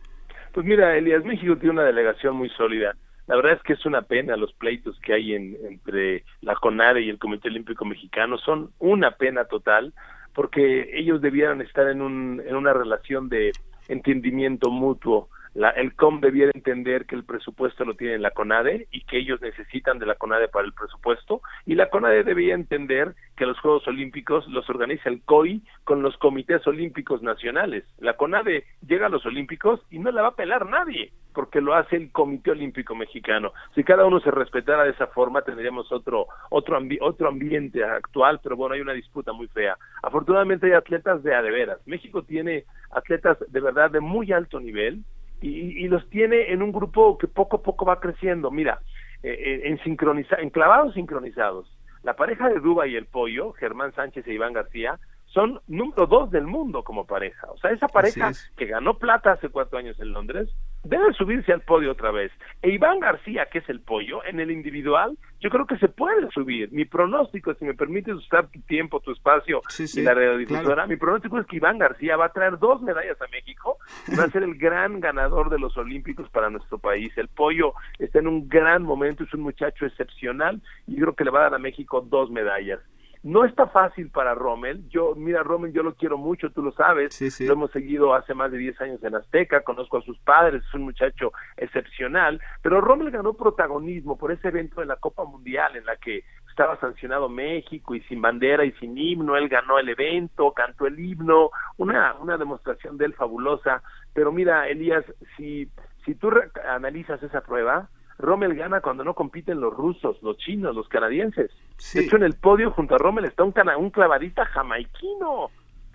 Pues mira, Elías, México tiene una delegación muy sólida. La verdad es que es una pena los pleitos que hay entre la CONADE y el Comité Olímpico Mexicano. Son una pena total porque ellos debieran estar en, un, en una relación de entendimiento mutuo la, el COM debiera entender que el presupuesto lo tiene la CONADE y que ellos necesitan de la CONADE para el presupuesto y la CONADE debía entender que los Juegos Olímpicos los organiza el COI con los comités olímpicos nacionales. La CONADE llega a los Olímpicos y no la va a pelar nadie porque lo hace el Comité Olímpico Mexicano. Si cada uno se respetara de esa forma tendríamos otro otro otro ambiente actual, pero bueno, hay una disputa muy fea. Afortunadamente hay atletas de a de veras. México tiene atletas de verdad de muy alto nivel y, los tiene en un grupo que poco a poco va creciendo. Mira, eh, eh, en sincroniza, enclavados sincronizados. La pareja de Duba y el Pollo, Germán Sánchez e Iván García, son número dos del mundo como pareja. O sea, esa pareja que ganó plata hace cuatro años en Londres debe subirse al podio otra vez. E Iván García, que es el pollo, en el individual, yo creo que se puede subir. Mi pronóstico, si me permites usar tu tiempo, tu espacio y la radiodifusora, mi pronóstico es que Iván García va a traer dos medallas a México y va a ser el gran ganador de los Olímpicos para nuestro país. El pollo está en un gran momento, es un muchacho excepcional y creo que le va a dar a México dos medallas. No está fácil para Rommel. Yo, mira, Rommel, yo lo quiero mucho, tú lo sabes. Lo hemos seguido hace más de 10 años en Azteca, conozco a sus padres, es un muchacho excepcional. Pero Rommel ganó protagonismo por ese evento de la Copa Mundial en la que estaba sancionado México y sin bandera y sin himno, él ganó el evento, cantó el himno, una, una demostración de él fabulosa. Pero mira, Elías, si, si tú analizas esa prueba, Rommel gana cuando no compiten los rusos, los chinos, los canadienses. De hecho, en el podio junto a Rommel está un, un clavadista jamaiquino. O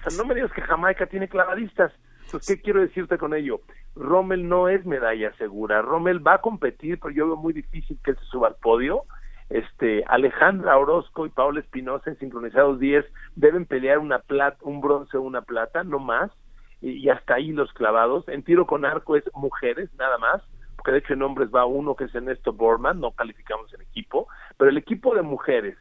sea, no me digas que Jamaica tiene clavadistas. ¿qué quiero decirte con ello? Rommel no es medalla segura. Rommel va a competir, pero yo veo muy difícil que él se suba al podio. Este, Alejandra Orozco y Paola Espinosa en sincronizados 10 deben pelear una plata, un bronce o una plata, no más. y hasta ahí los clavados. En tiro con arco es mujeres, nada más que de hecho en hombres va uno que es Ernesto Borman, no calificamos el equipo, pero el equipo de mujeres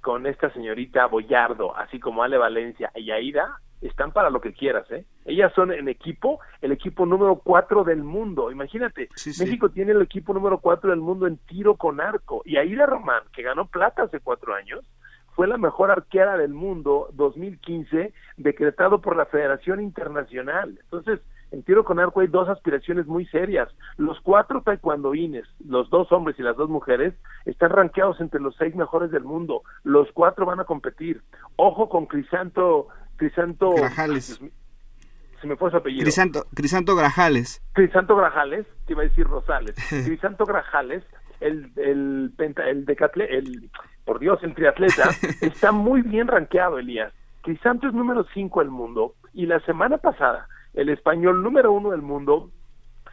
con esta señorita Boyardo, así como Ale Valencia y Aida, están para lo que quieras, ¿eh? Ellas son en equipo, el equipo número cuatro del mundo. Imagínate, México tiene el equipo número cuatro del mundo en tiro con arco. Y Aida Román, que ganó plata hace cuatro años, fue la mejor arquera del mundo 2015, decretado por la Federación Internacional. Entonces, en tiro con arco hay dos aspiraciones muy serias. Los cuatro taekwondoines, los dos hombres y las dos mujeres, están rankeados entre los seis mejores del mundo. Los cuatro van a competir. Ojo con Crisanto... Crisanto Grajales. Se me fue su apellido. Crisanto, Crisanto Grajales. Crisanto Grajales, te iba a decir Rosales. Crisanto Grajales, el, el, penta, el decatle, el, por Dios, el triatleta, está muy bien rankeado, Elías. Crisanto es número cinco del mundo y la semana pasada el español número uno del mundo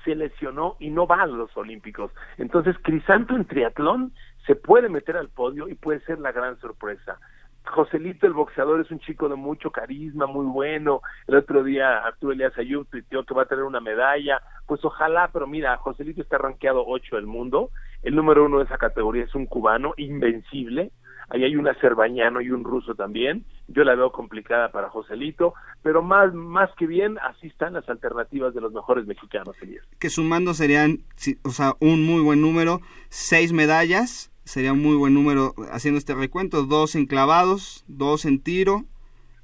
se lesionó y no va a los Olímpicos. Entonces, Crisanto en triatlón se puede meter al podio y puede ser la gran sorpresa. Joselito, el boxeador, es un chico de mucho carisma, muy bueno. El otro día Arturo Elias Ayub tuiteó que va a tener una medalla. Pues ojalá, pero mira, Joselito está rankeado 8 del mundo. El número uno de esa categoría es un cubano invencible ahí hay un azerbañano y un ruso también, yo la veo complicada para Joselito, pero más, más que bien, así están las alternativas de los mejores mexicanos, Que sumando serían, o sea, un muy buen número, seis medallas, sería un muy buen número haciendo este recuento, dos enclavados, dos en tiro,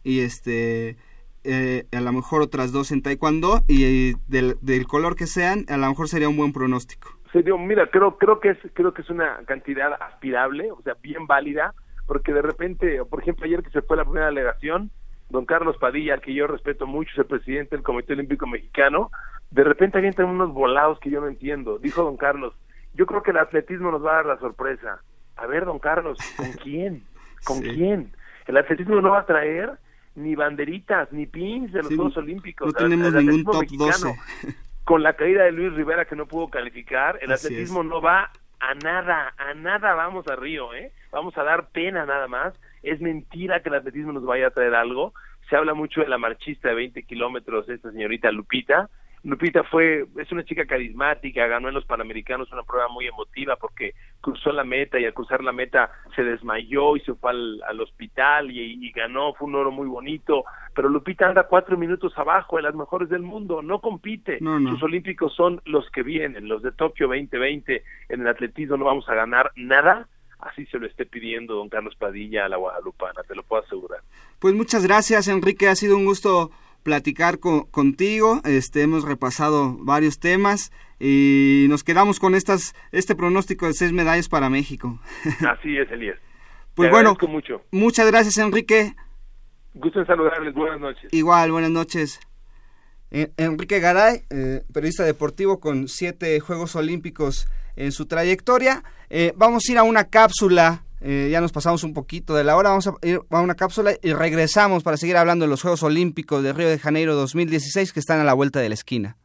y este... Eh, a lo mejor otras dos en taekwondo y del, del color que sean, a lo mejor sería un buen pronóstico serio, mira, creo creo que es creo que es una cantidad aspirable, o sea, bien válida, porque de repente, por ejemplo, ayer que se fue la primera delegación, don Carlos Padilla, que yo respeto mucho, es el presidente del Comité Olímpico Mexicano, de repente avientan unos volados que yo no entiendo. Dijo don Carlos, yo creo que el atletismo nos va a dar la sorpresa. A ver, don Carlos, ¿con quién? ¿Con quién? El atletismo no va a traer ni banderitas, ni pins de los Juegos Olímpicos. No tenemos ningún top 12 con la caída de Luis Rivera que no pudo calificar, el atletismo no va a nada, a nada vamos a Río, ¿eh? Vamos a dar pena nada más. Es mentira que el atletismo nos vaya a traer algo. Se habla mucho de la marchista de 20 kilómetros, esta señorita Lupita. Lupita fue, es una chica carismática, ganó en los Panamericanos una prueba muy emotiva porque cruzó la meta y al cruzar la meta se desmayó y se fue al, hospital y, ganó, fue un oro muy bonito, pero Lupita anda cuatro minutos abajo de las mejores del mundo, no compite, sus olímpicos son los que vienen, los de Tokio 2020, en el atletismo no vamos a ganar nada, así se lo esté pidiendo don Carlos Padilla a la Guadalupana, te lo puedo asegurar. Pues muchas gracias Enrique, ha sido un gusto platicar contigo, este, hemos repasado varios temas y nos quedamos con estas, este pronóstico de seis medallas para México. Así es, Elías. Pues bueno, mucho. muchas gracias, Enrique. Gusto en saludarles, buenas noches. Igual, buenas noches. Enrique Garay, eh, periodista deportivo con siete Juegos Olímpicos en su trayectoria. Eh, vamos a ir a una cápsula, eh, ya nos pasamos un poquito de la hora, vamos a ir a una cápsula y regresamos para seguir hablando de los Juegos Olímpicos de Río de Janeiro 2016 que están a la vuelta de la esquina.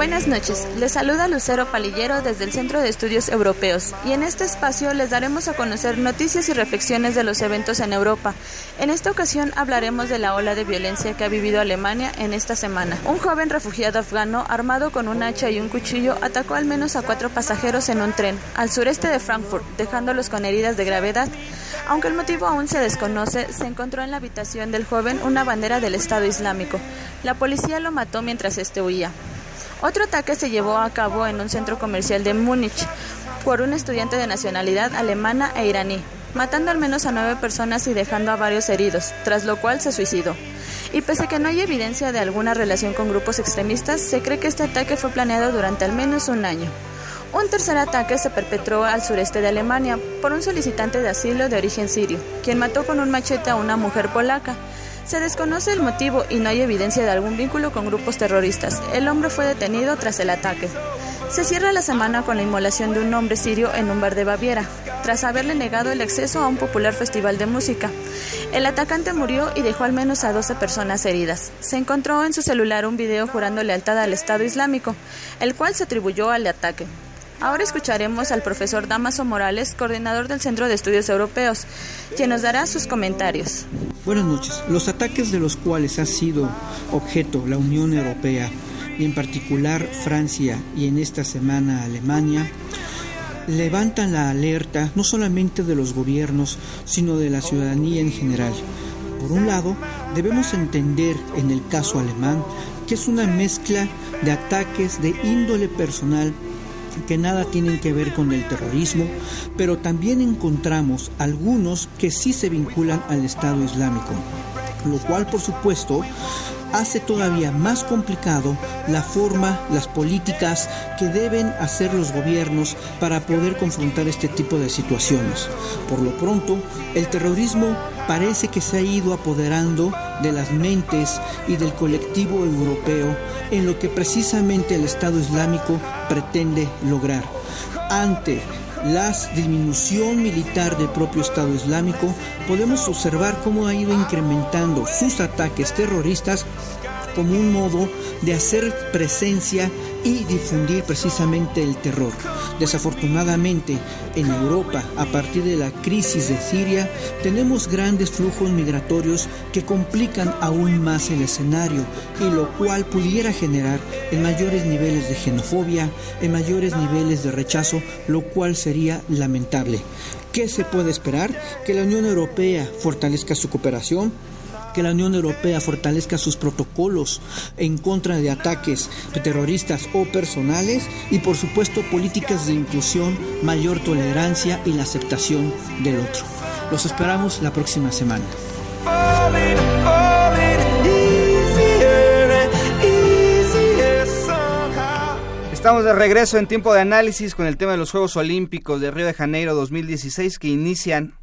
Buenas noches, les saluda Lucero Palillero desde el Centro de Estudios Europeos y en este espacio les daremos a conocer noticias y reflexiones de los eventos en Europa. En esta ocasión hablaremos de la ola de violencia que ha vivido Alemania en esta semana. Un joven refugiado afgano armado con un hacha y un cuchillo atacó al menos a cuatro pasajeros en un tren al sureste de Frankfurt, dejándolos con heridas de gravedad. Aunque el motivo aún se desconoce, se encontró en la habitación del joven una bandera del Estado Islámico. La policía lo mató mientras este huía. Otro ataque se llevó a cabo en un centro comercial de Múnich por un estudiante de nacionalidad alemana e iraní, matando al menos a nueve personas y dejando a varios heridos, tras lo cual se suicidó. Y pese a que no hay evidencia de alguna relación con grupos extremistas, se cree que este ataque fue planeado durante al menos un año. Un tercer ataque se perpetró al sureste de Alemania por un solicitante de asilo de origen sirio, quien mató con un machete a una mujer polaca. Se desconoce el motivo y no hay evidencia de algún vínculo con grupos terroristas. El hombre fue detenido tras el ataque. Se cierra la semana con la inmolación de un hombre sirio en un bar de Baviera, tras haberle negado el acceso a un popular festival de música. El atacante murió y dejó al menos a 12 personas heridas. Se encontró en su celular un video jurando lealtad al Estado Islámico, el cual se atribuyó al ataque. Ahora escucharemos al profesor Damaso Morales, coordinador del Centro de Estudios Europeos, quien nos dará sus comentarios. Buenas noches. Los ataques de los cuales ha sido objeto la Unión Europea, y en particular Francia y en esta semana Alemania, levantan la alerta no solamente de los gobiernos, sino de la ciudadanía en general. Por un lado, debemos entender en el caso alemán que es una mezcla de ataques de índole personal que nada tienen que ver con el terrorismo, pero también encontramos algunos que sí se vinculan al Estado Islámico, lo cual por supuesto hace todavía más complicado la forma, las políticas que deben hacer los gobiernos para poder confrontar este tipo de situaciones. Por lo pronto, el terrorismo parece que se ha ido apoderando de las mentes y del colectivo europeo en lo que precisamente el Estado Islámico pretende lograr. Ante la disminución militar del propio Estado Islámico, podemos observar cómo ha ido incrementando sus ataques terroristas como un modo de hacer presencia y difundir precisamente el terror. Desafortunadamente, en Europa, a partir de la crisis de Siria, tenemos grandes flujos migratorios que complican aún más el escenario y lo cual pudiera generar en mayores niveles de xenofobia, en mayores niveles de rechazo, lo cual sería lamentable. ¿Qué se puede esperar? Que la Unión Europea fortalezca su cooperación, que la Unión Europea fortalezca sus protocolos en contra de ataques terroristas o personales y por supuesto políticas de inclusión, mayor tolerancia y la aceptación del otro. Los esperamos la próxima semana. Estamos de regreso en tiempo de análisis con el tema de los Juegos Olímpicos de Río de Janeiro 2016 que inician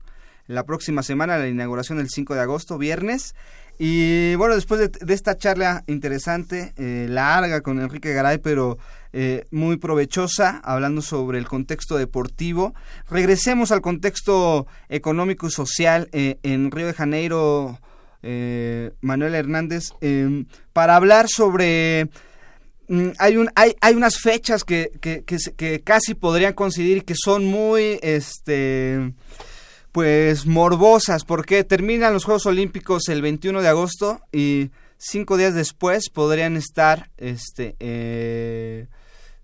la próxima semana, la inauguración del 5 de agosto, viernes. Y bueno, después de, esta charla interesante, eh, larga con Enrique Garay, pero eh, muy provechosa, hablando sobre el contexto deportivo, regresemos al contexto económico y social eh, en Río de Janeiro, Manuel Hernández, em, para hablar sobre... Mm, hay, un, hay, hay unas fechas que, que, que, que casi podrían coincidir que son muy este pues morbosas, porque terminan los Juegos Olímpicos el 21 de agosto y cinco días después podrían estar este, eh,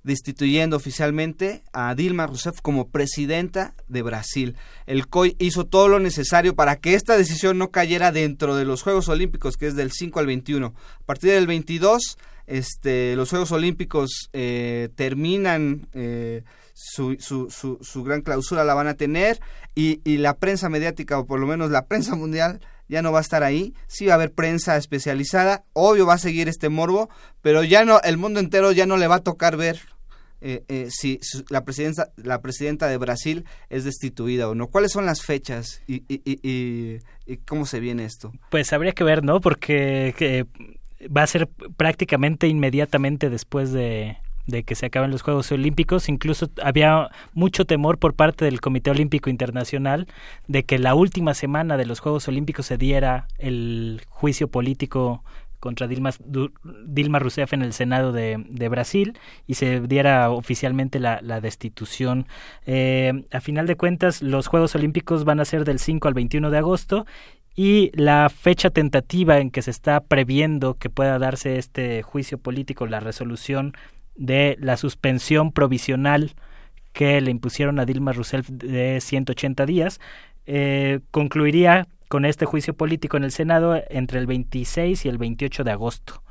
destituyendo oficialmente a Dilma Rousseff como presidenta de Brasil. El COI hizo todo lo necesario para que esta decisión no cayera dentro de los Juegos Olímpicos, que es del 5 al 21. A partir del 22, este, los Juegos Olímpicos eh, terminan... Eh, su, su, su, su, gran clausura la van a tener y, y la prensa mediática o por lo menos la prensa mundial ya no va a estar ahí, sí va a haber prensa especializada, obvio va a seguir este morbo, pero ya no, el mundo entero ya no le va a tocar ver eh, eh, si la presidenta, la presidenta de Brasil es destituida o no. ¿Cuáles son las fechas y, y, y, y cómo se viene esto? Pues habría que ver, ¿no? Porque que va a ser prácticamente inmediatamente después de, de que se acaben los Juegos Olímpicos. Incluso había mucho temor por parte del Comité Olímpico Internacional de que la última semana de los Juegos Olímpicos se diera el juicio político contra Dilma, Dilma Rousseff en el Senado de, de, Brasil y se diera oficialmente la, destitución. Eh, a final de cuentas, los Juegos Olímpicos van a ser del 5 al 21 de agosto y la fecha tentativa en que se está previendo que pueda darse este juicio político, la resolución de la suspensión provisional que le impusieron a Dilma Rousseff de 180 días, eh, concluiría con este juicio político en el Senado entre el 26 y el 28 de agosto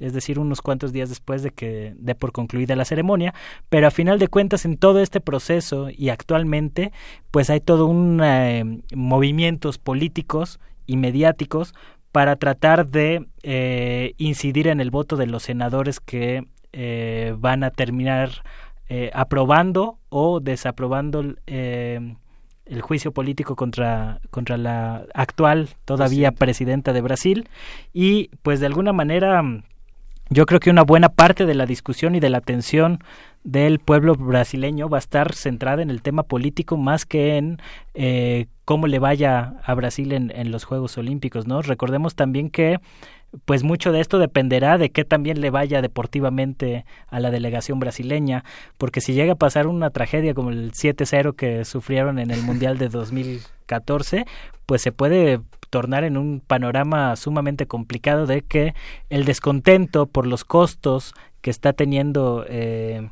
es decir, unos cuantos días después de que dé por concluida la ceremonia, pero a final de cuentas en todo este proceso y actualmente pues hay todo un eh, movimientos políticos y mediáticos para tratar de eh, incidir en el voto de los senadores que eh, van a terminar eh, aprobando o desaprobando eh, el juicio político contra, contra la actual todavía presidenta. de Brasil. Y pues de alguna manera yo creo que una buena parte de la discusión y de la atención del pueblo brasileño va a estar centrada en el tema político más que en eh, cómo le vaya a Brasil en, los Juegos Olímpicos, ¿no? Recordemos también que pues mucho de esto dependerá de qué también le vaya deportivamente a la delegación brasileña, porque si llega a pasar una tragedia como el 7-0 que sufrieron en el Mundial de 2014, pues se puede tornar en un panorama sumamente complicado de que el descontento por los costos que está teniendo eh,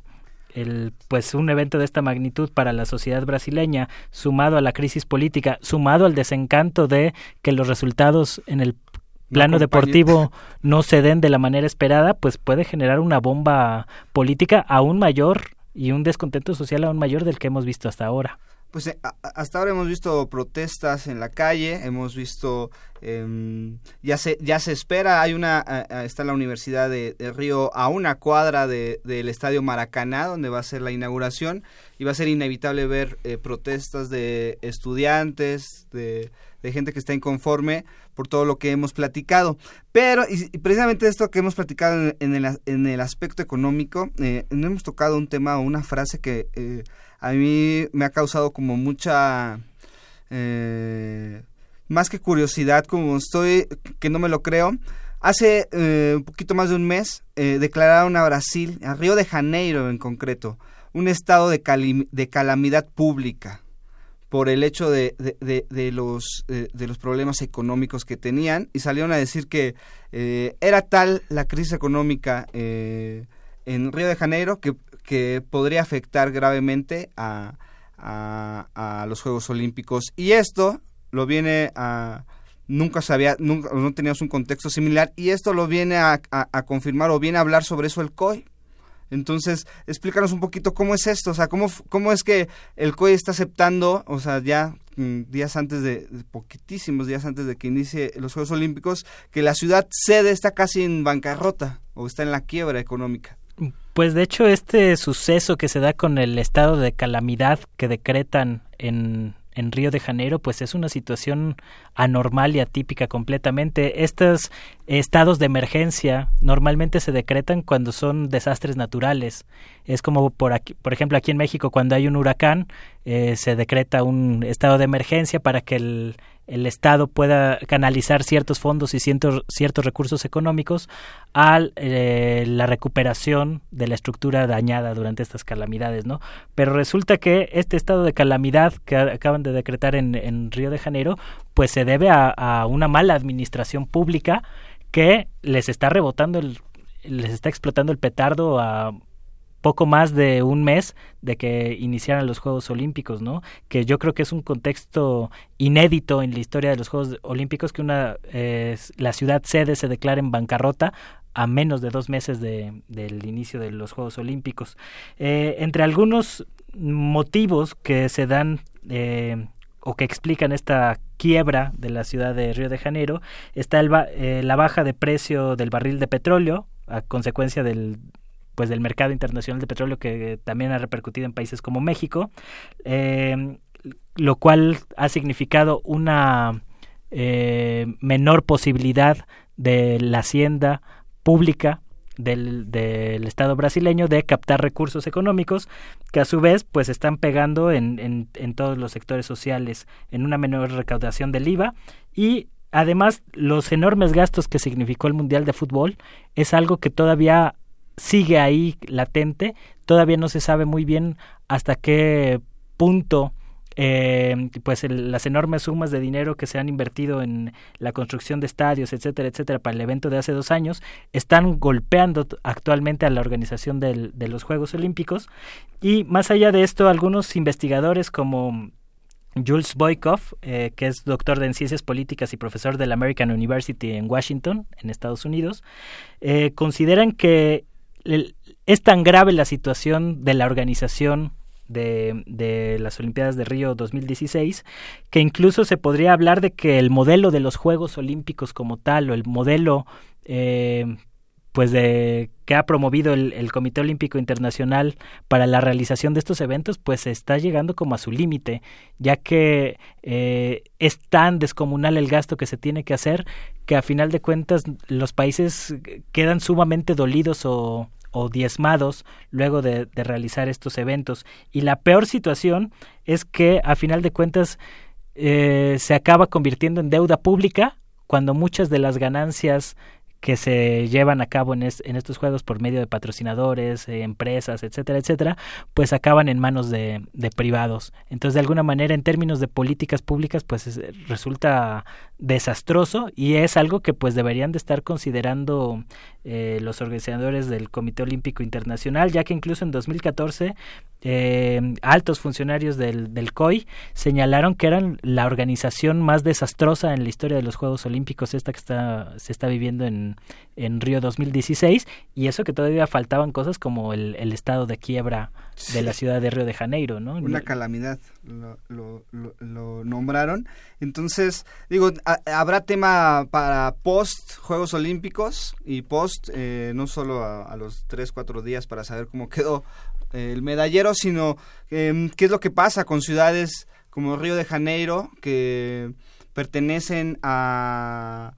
el, pues un evento de esta magnitud para la sociedad brasileña, sumado a la crisis política, sumado al desencanto de que los resultados en el plano no deportivo no se den de la manera esperada, pues puede generar una bomba política aún mayor y un descontento social aún mayor del que hemos visto hasta ahora. Pues eh, hasta ahora hemos visto protestas en la calle, hemos visto eh, ya se ya se espera, hay una está la Universidad de, de Río a una cuadra de, del Estadio Maracaná donde va a ser la inauguración y va a ser inevitable ver eh, protestas de estudiantes, de, de gente que está inconforme por todo lo que hemos platicado. Pero, y, precisamente esto que hemos platicado en, en, el, en el, aspecto económico, eh, no hemos tocado un tema o una frase que eh, a mí me ha causado como mucha... Eh, más que curiosidad, como estoy, que no me lo creo. Hace eh, un poquito más de un mes declararon a Brasil, a Río de Janeiro en concreto, un estado de, de calamidad pública por el hecho de, de, de, los, de los problemas económicos que tenían y salieron a decir que eh, era tal la crisis económica eh, en Río de Janeiro que, que podría afectar gravemente a, a, los Juegos Olímpicos. Y esto lo viene a... Nunca sabía, nunca, no teníamos un contexto similar y esto lo viene a, a, a confirmar o viene a hablar sobre eso el COI, entonces, explícanos un poquito cómo es esto, o sea, cómo, cómo es que el COI está aceptando, o sea, ya mm, días antes de, poquitísimos días antes de que inicie los Juegos Olímpicos, que la ciudad sede está casi en bancarrota o está en la quiebra económica. Pues de hecho este suceso que se da con el estado de calamidad que decretan en en Río de Janeiro, pues es una situación anormal y atípica completamente. Estos estados de emergencia normalmente se decretan cuando son desastres naturales. Es como por aquí, por ejemplo, aquí en México cuando hay un huracán eh, se decreta un estado de emergencia para que el el Estado pueda canalizar ciertos fondos y ciertos, ciertos recursos económicos a eh, la recuperación de la estructura dañada durante estas calamidades, ¿no? Pero resulta que este estado de calamidad que acaban de decretar en, en Río de Janeiro, pues se debe a, a, una mala administración pública que les está rebotando el les está explotando el petardo a poco más de un mes de que iniciaran los Juegos Olímpicos, ¿no? Que yo creo que es un contexto inédito en la historia de los Juegos Olímpicos que una eh, la ciudad sede se declara en bancarrota a menos de dos meses de, del inicio de los Juegos Olímpicos. Eh, entre algunos motivos que se dan eh, o que explican esta quiebra de la ciudad de Río de Janeiro está el, eh, la baja de precio del barril de petróleo a consecuencia del pues del mercado internacional de petróleo que también ha repercutido en países como México, eh, lo cual ha significado una eh, menor posibilidad de la hacienda pública del, del, Estado brasileño de captar recursos económicos que a su vez pues están pegando en, en, en todos los sectores sociales en una menor recaudación del IVA y además los enormes gastos que significó el Mundial de Fútbol es algo que todavía sigue ahí latente, todavía no se sabe muy bien hasta qué punto eh, pues el, las enormes sumas de dinero que se han invertido en la construcción de estadios, etcétera, etcétera, para el evento de hace dos años, están golpeando actualmente a la organización del, de los Juegos Olímpicos. Y más allá de esto, algunos investigadores como Jules Boykoff, eh, que es doctor en ciencias políticas y profesor de la American University en Washington, en Estados Unidos, eh, consideran que es tan grave la situación de la organización de, de, las Olimpiadas de Río 2016, que incluso se podría hablar de que el modelo de los Juegos Olímpicos como tal, o el modelo eh, pues de que ha promovido el, el, Comité Olímpico Internacional para la realización de estos eventos, pues está llegando como a su límite, ya que eh, es tan descomunal el gasto que se tiene que hacer que a final de cuentas los países quedan sumamente dolidos o, o diezmados luego de, de, realizar estos eventos. Y la peor situación es que a final de cuentas eh, se acaba convirtiendo en deuda pública cuando muchas de las ganancias que se llevan a cabo en, es, en, estos juegos por medio de patrocinadores, eh, empresas, etcétera, etcétera, pues acaban en manos de, privados. Entonces, de alguna manera, en términos de políticas públicas, pues es, resulta desastroso y es algo que pues deberían de estar considerando eh, los organizadores del Comité Olímpico Internacional, ya que incluso en 2014 eh, altos funcionarios del, del, COI señalaron que eran la organización más desastrosa en la historia de los Juegos Olímpicos, esta que está, se está viviendo en, en Río 2016, y eso que todavía faltaban cosas como el, el estado de quiebra sí. de la ciudad de Río de Janeiro, ¿no? Una calamidad, lo, lo, lo, lo nombraron. Entonces, digo, a, habrá tema para post Juegos Olímpicos y post, eh, no solo a, a los 3, 4 días para saber cómo quedó el medallero, sino eh, qué es lo que pasa con ciudades como Río de Janeiro, que pertenecen a,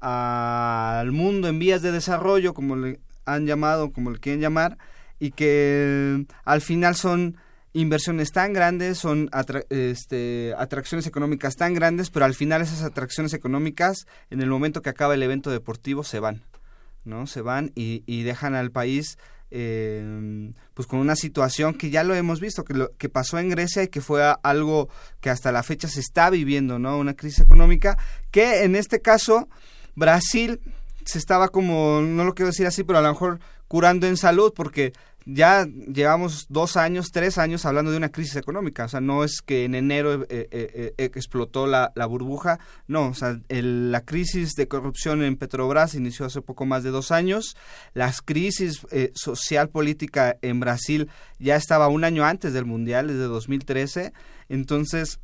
a, al mundo en vías de desarrollo, como le han llamado, como le quieren llamar, y que al final son inversiones tan grandes, son este, atracciones económicas tan grandes, pero al final esas atracciones económicas, en el momento que acaba el evento deportivo, se van, ¿no? Se van y, dejan al país eh, pues con una situación que ya lo hemos visto, que, lo, que pasó en Grecia y que fue algo que hasta la fecha se está viviendo, ¿no? Una crisis económica que en este caso Brasil se estaba como, no lo quiero decir así, pero a lo mejor curando en salud porque ya llevamos dos años, tres años hablando de una crisis económica. O sea, no es que en enero eh, eh, eh, explotó la, la, burbuja. No, o sea, el, la crisis de corrupción en Petrobras inició hace poco más de dos años. Las crisis social política en Brasil ya estaba un año antes del Mundial, desde 2013. Entonces,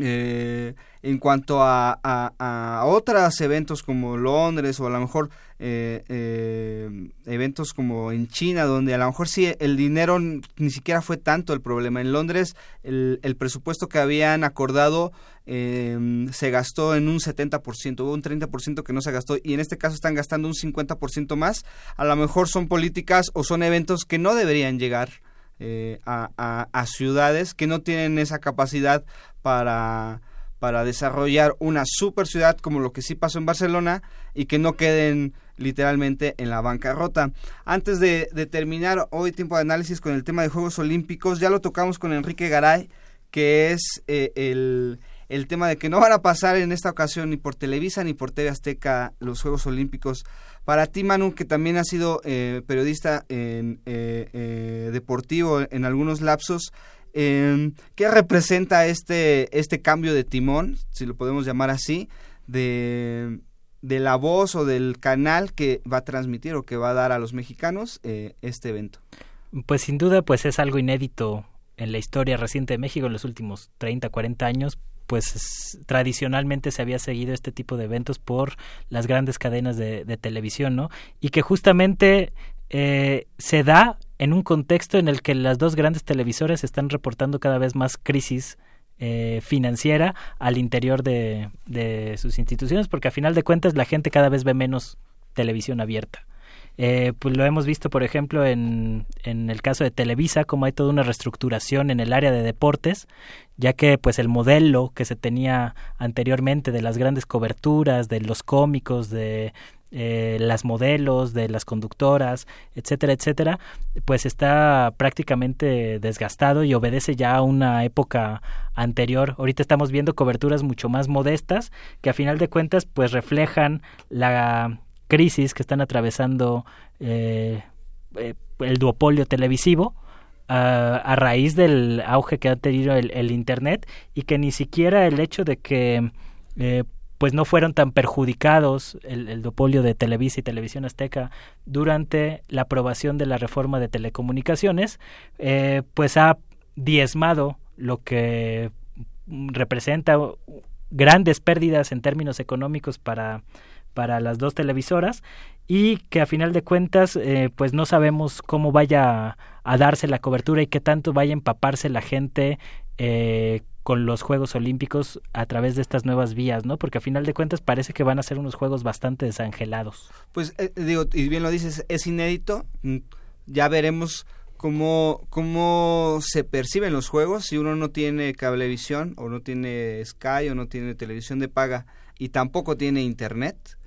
eh, en cuanto a, a, a, otros eventos como Londres o a lo mejor eh, eh, eventos como en China donde a lo mejor sí el dinero ni siquiera fue tanto el problema. En Londres el, el presupuesto que habían acordado eh, se gastó en un 70% hubo un 30% que no se gastó y en este caso están gastando un 50% más. A lo mejor son políticas o son eventos que no deberían llegar eh, a, a, ciudades que no tienen esa capacidad para para desarrollar una super ciudad como lo que sí pasó en Barcelona y que no queden literalmente en la bancarrota. Antes de, terminar hoy tiempo de análisis con el tema de Juegos Olímpicos, ya lo tocamos con Enrique Garay, que es eh, el, el tema de que no van a pasar en esta ocasión ni por Televisa ni por TV Azteca los Juegos Olímpicos. Para ti, Manu, que también ha sido eh, periodista en, eh, deportivo en algunos lapsos, eh, ¿Qué representa este, este cambio de timón, si lo podemos llamar así, de, de la voz o del canal que va a transmitir o que va a dar a los mexicanos eh, este evento? Pues sin duda, pues es algo inédito en la historia reciente de México en los últimos 30, 40 años, pues tradicionalmente se había seguido este tipo de eventos por las grandes cadenas de, de televisión, ¿no? Y que justamente eh, se da en un contexto en el que las dos grandes televisoras están reportando cada vez más crisis eh, financiera al interior de, sus instituciones, porque a final de cuentas la gente cada vez ve menos televisión abierta. Eh, pues lo hemos visto, por ejemplo, en, en el caso de Televisa, como hay toda una reestructuración en el área de deportes, ya que pues el modelo que se tenía anteriormente de las grandes coberturas, de los cómicos, de eh, las modelos, de las conductoras, etcétera, etcétera, pues está prácticamente desgastado y obedece ya a una época anterior. Ahorita estamos viendo coberturas mucho más modestas que a final de cuentas pues reflejan la crisis que están atravesando eh, eh, el duopolio televisivo. a raíz del auge que ha tenido el, Internet y que ni siquiera el hecho de que pues no fueron tan perjudicados el, el dopolio de Televisa y Televisión Azteca durante la aprobación de la reforma de telecomunicaciones, eh, pues ha diezmado lo que representa grandes pérdidas en términos económicos para, para las dos televisoras y que a final de cuentas eh, pues no sabemos cómo vaya a, darse la cobertura y qué tanto vaya a empaparse la gente eh, con los Juegos Olímpicos a través de estas nuevas vías, ¿no? Porque a final de cuentas parece que van a ser unos juegos bastante desangelados. Pues eh, digo, y bien lo dices, es inédito. Mm, ya veremos cómo, cómo se perciben los juegos si uno no tiene cablevisión o no tiene Sky o no tiene televisión de paga y tampoco tiene internet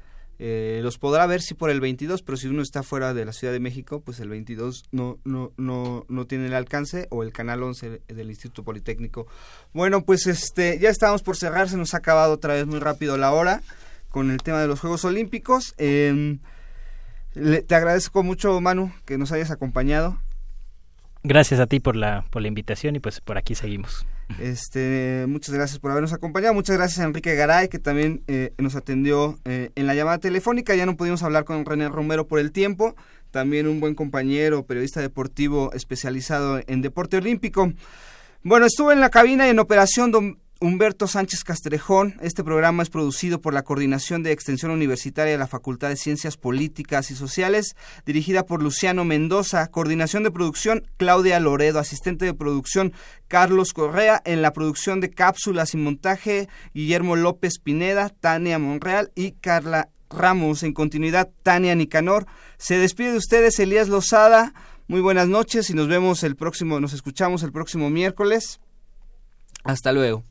eh, los podrá ver si por el 22, pero si uno está fuera de la Ciudad de México, pues el 22 no, no, no, no tiene el alcance o el canal 11 del Instituto Politécnico. Bueno, pues este ya estamos por cerrar, se nos ha acabado otra vez muy rápido la hora con el tema de los Juegos Olímpicos. Em, te agradezco mucho, Manu, que nos hayas acompañado. Gracias a ti por la, por la invitación y pues por aquí seguimos. Este, muchas gracias por habernos acompañado. Muchas gracias a Enrique Garay, que también eh, nos atendió eh, en la llamada telefónica. Ya no pudimos hablar con René Romero por el tiempo. También un buen compañero, periodista deportivo especializado en deporte olímpico. Bueno, estuve en la cabina y en operación don Humberto Sánchez Castrejón. Este programa es producido por la Coordinación de Extensión Universitaria de la Facultad de Ciencias Políticas y Sociales, dirigida por Luciano Mendoza. Coordinación de producción, Claudia Loredo. Asistente de producción, Carlos Correa. En la producción de cápsulas y montaje, Guillermo López Pineda, Tania Monreal y Carla Ramos. En continuidad, Tania Nicanor. Se despide de ustedes Elías Lozada. Muy buenas noches y nos vemos el próximo, nos escuchamos el próximo miércoles. Hasta luego.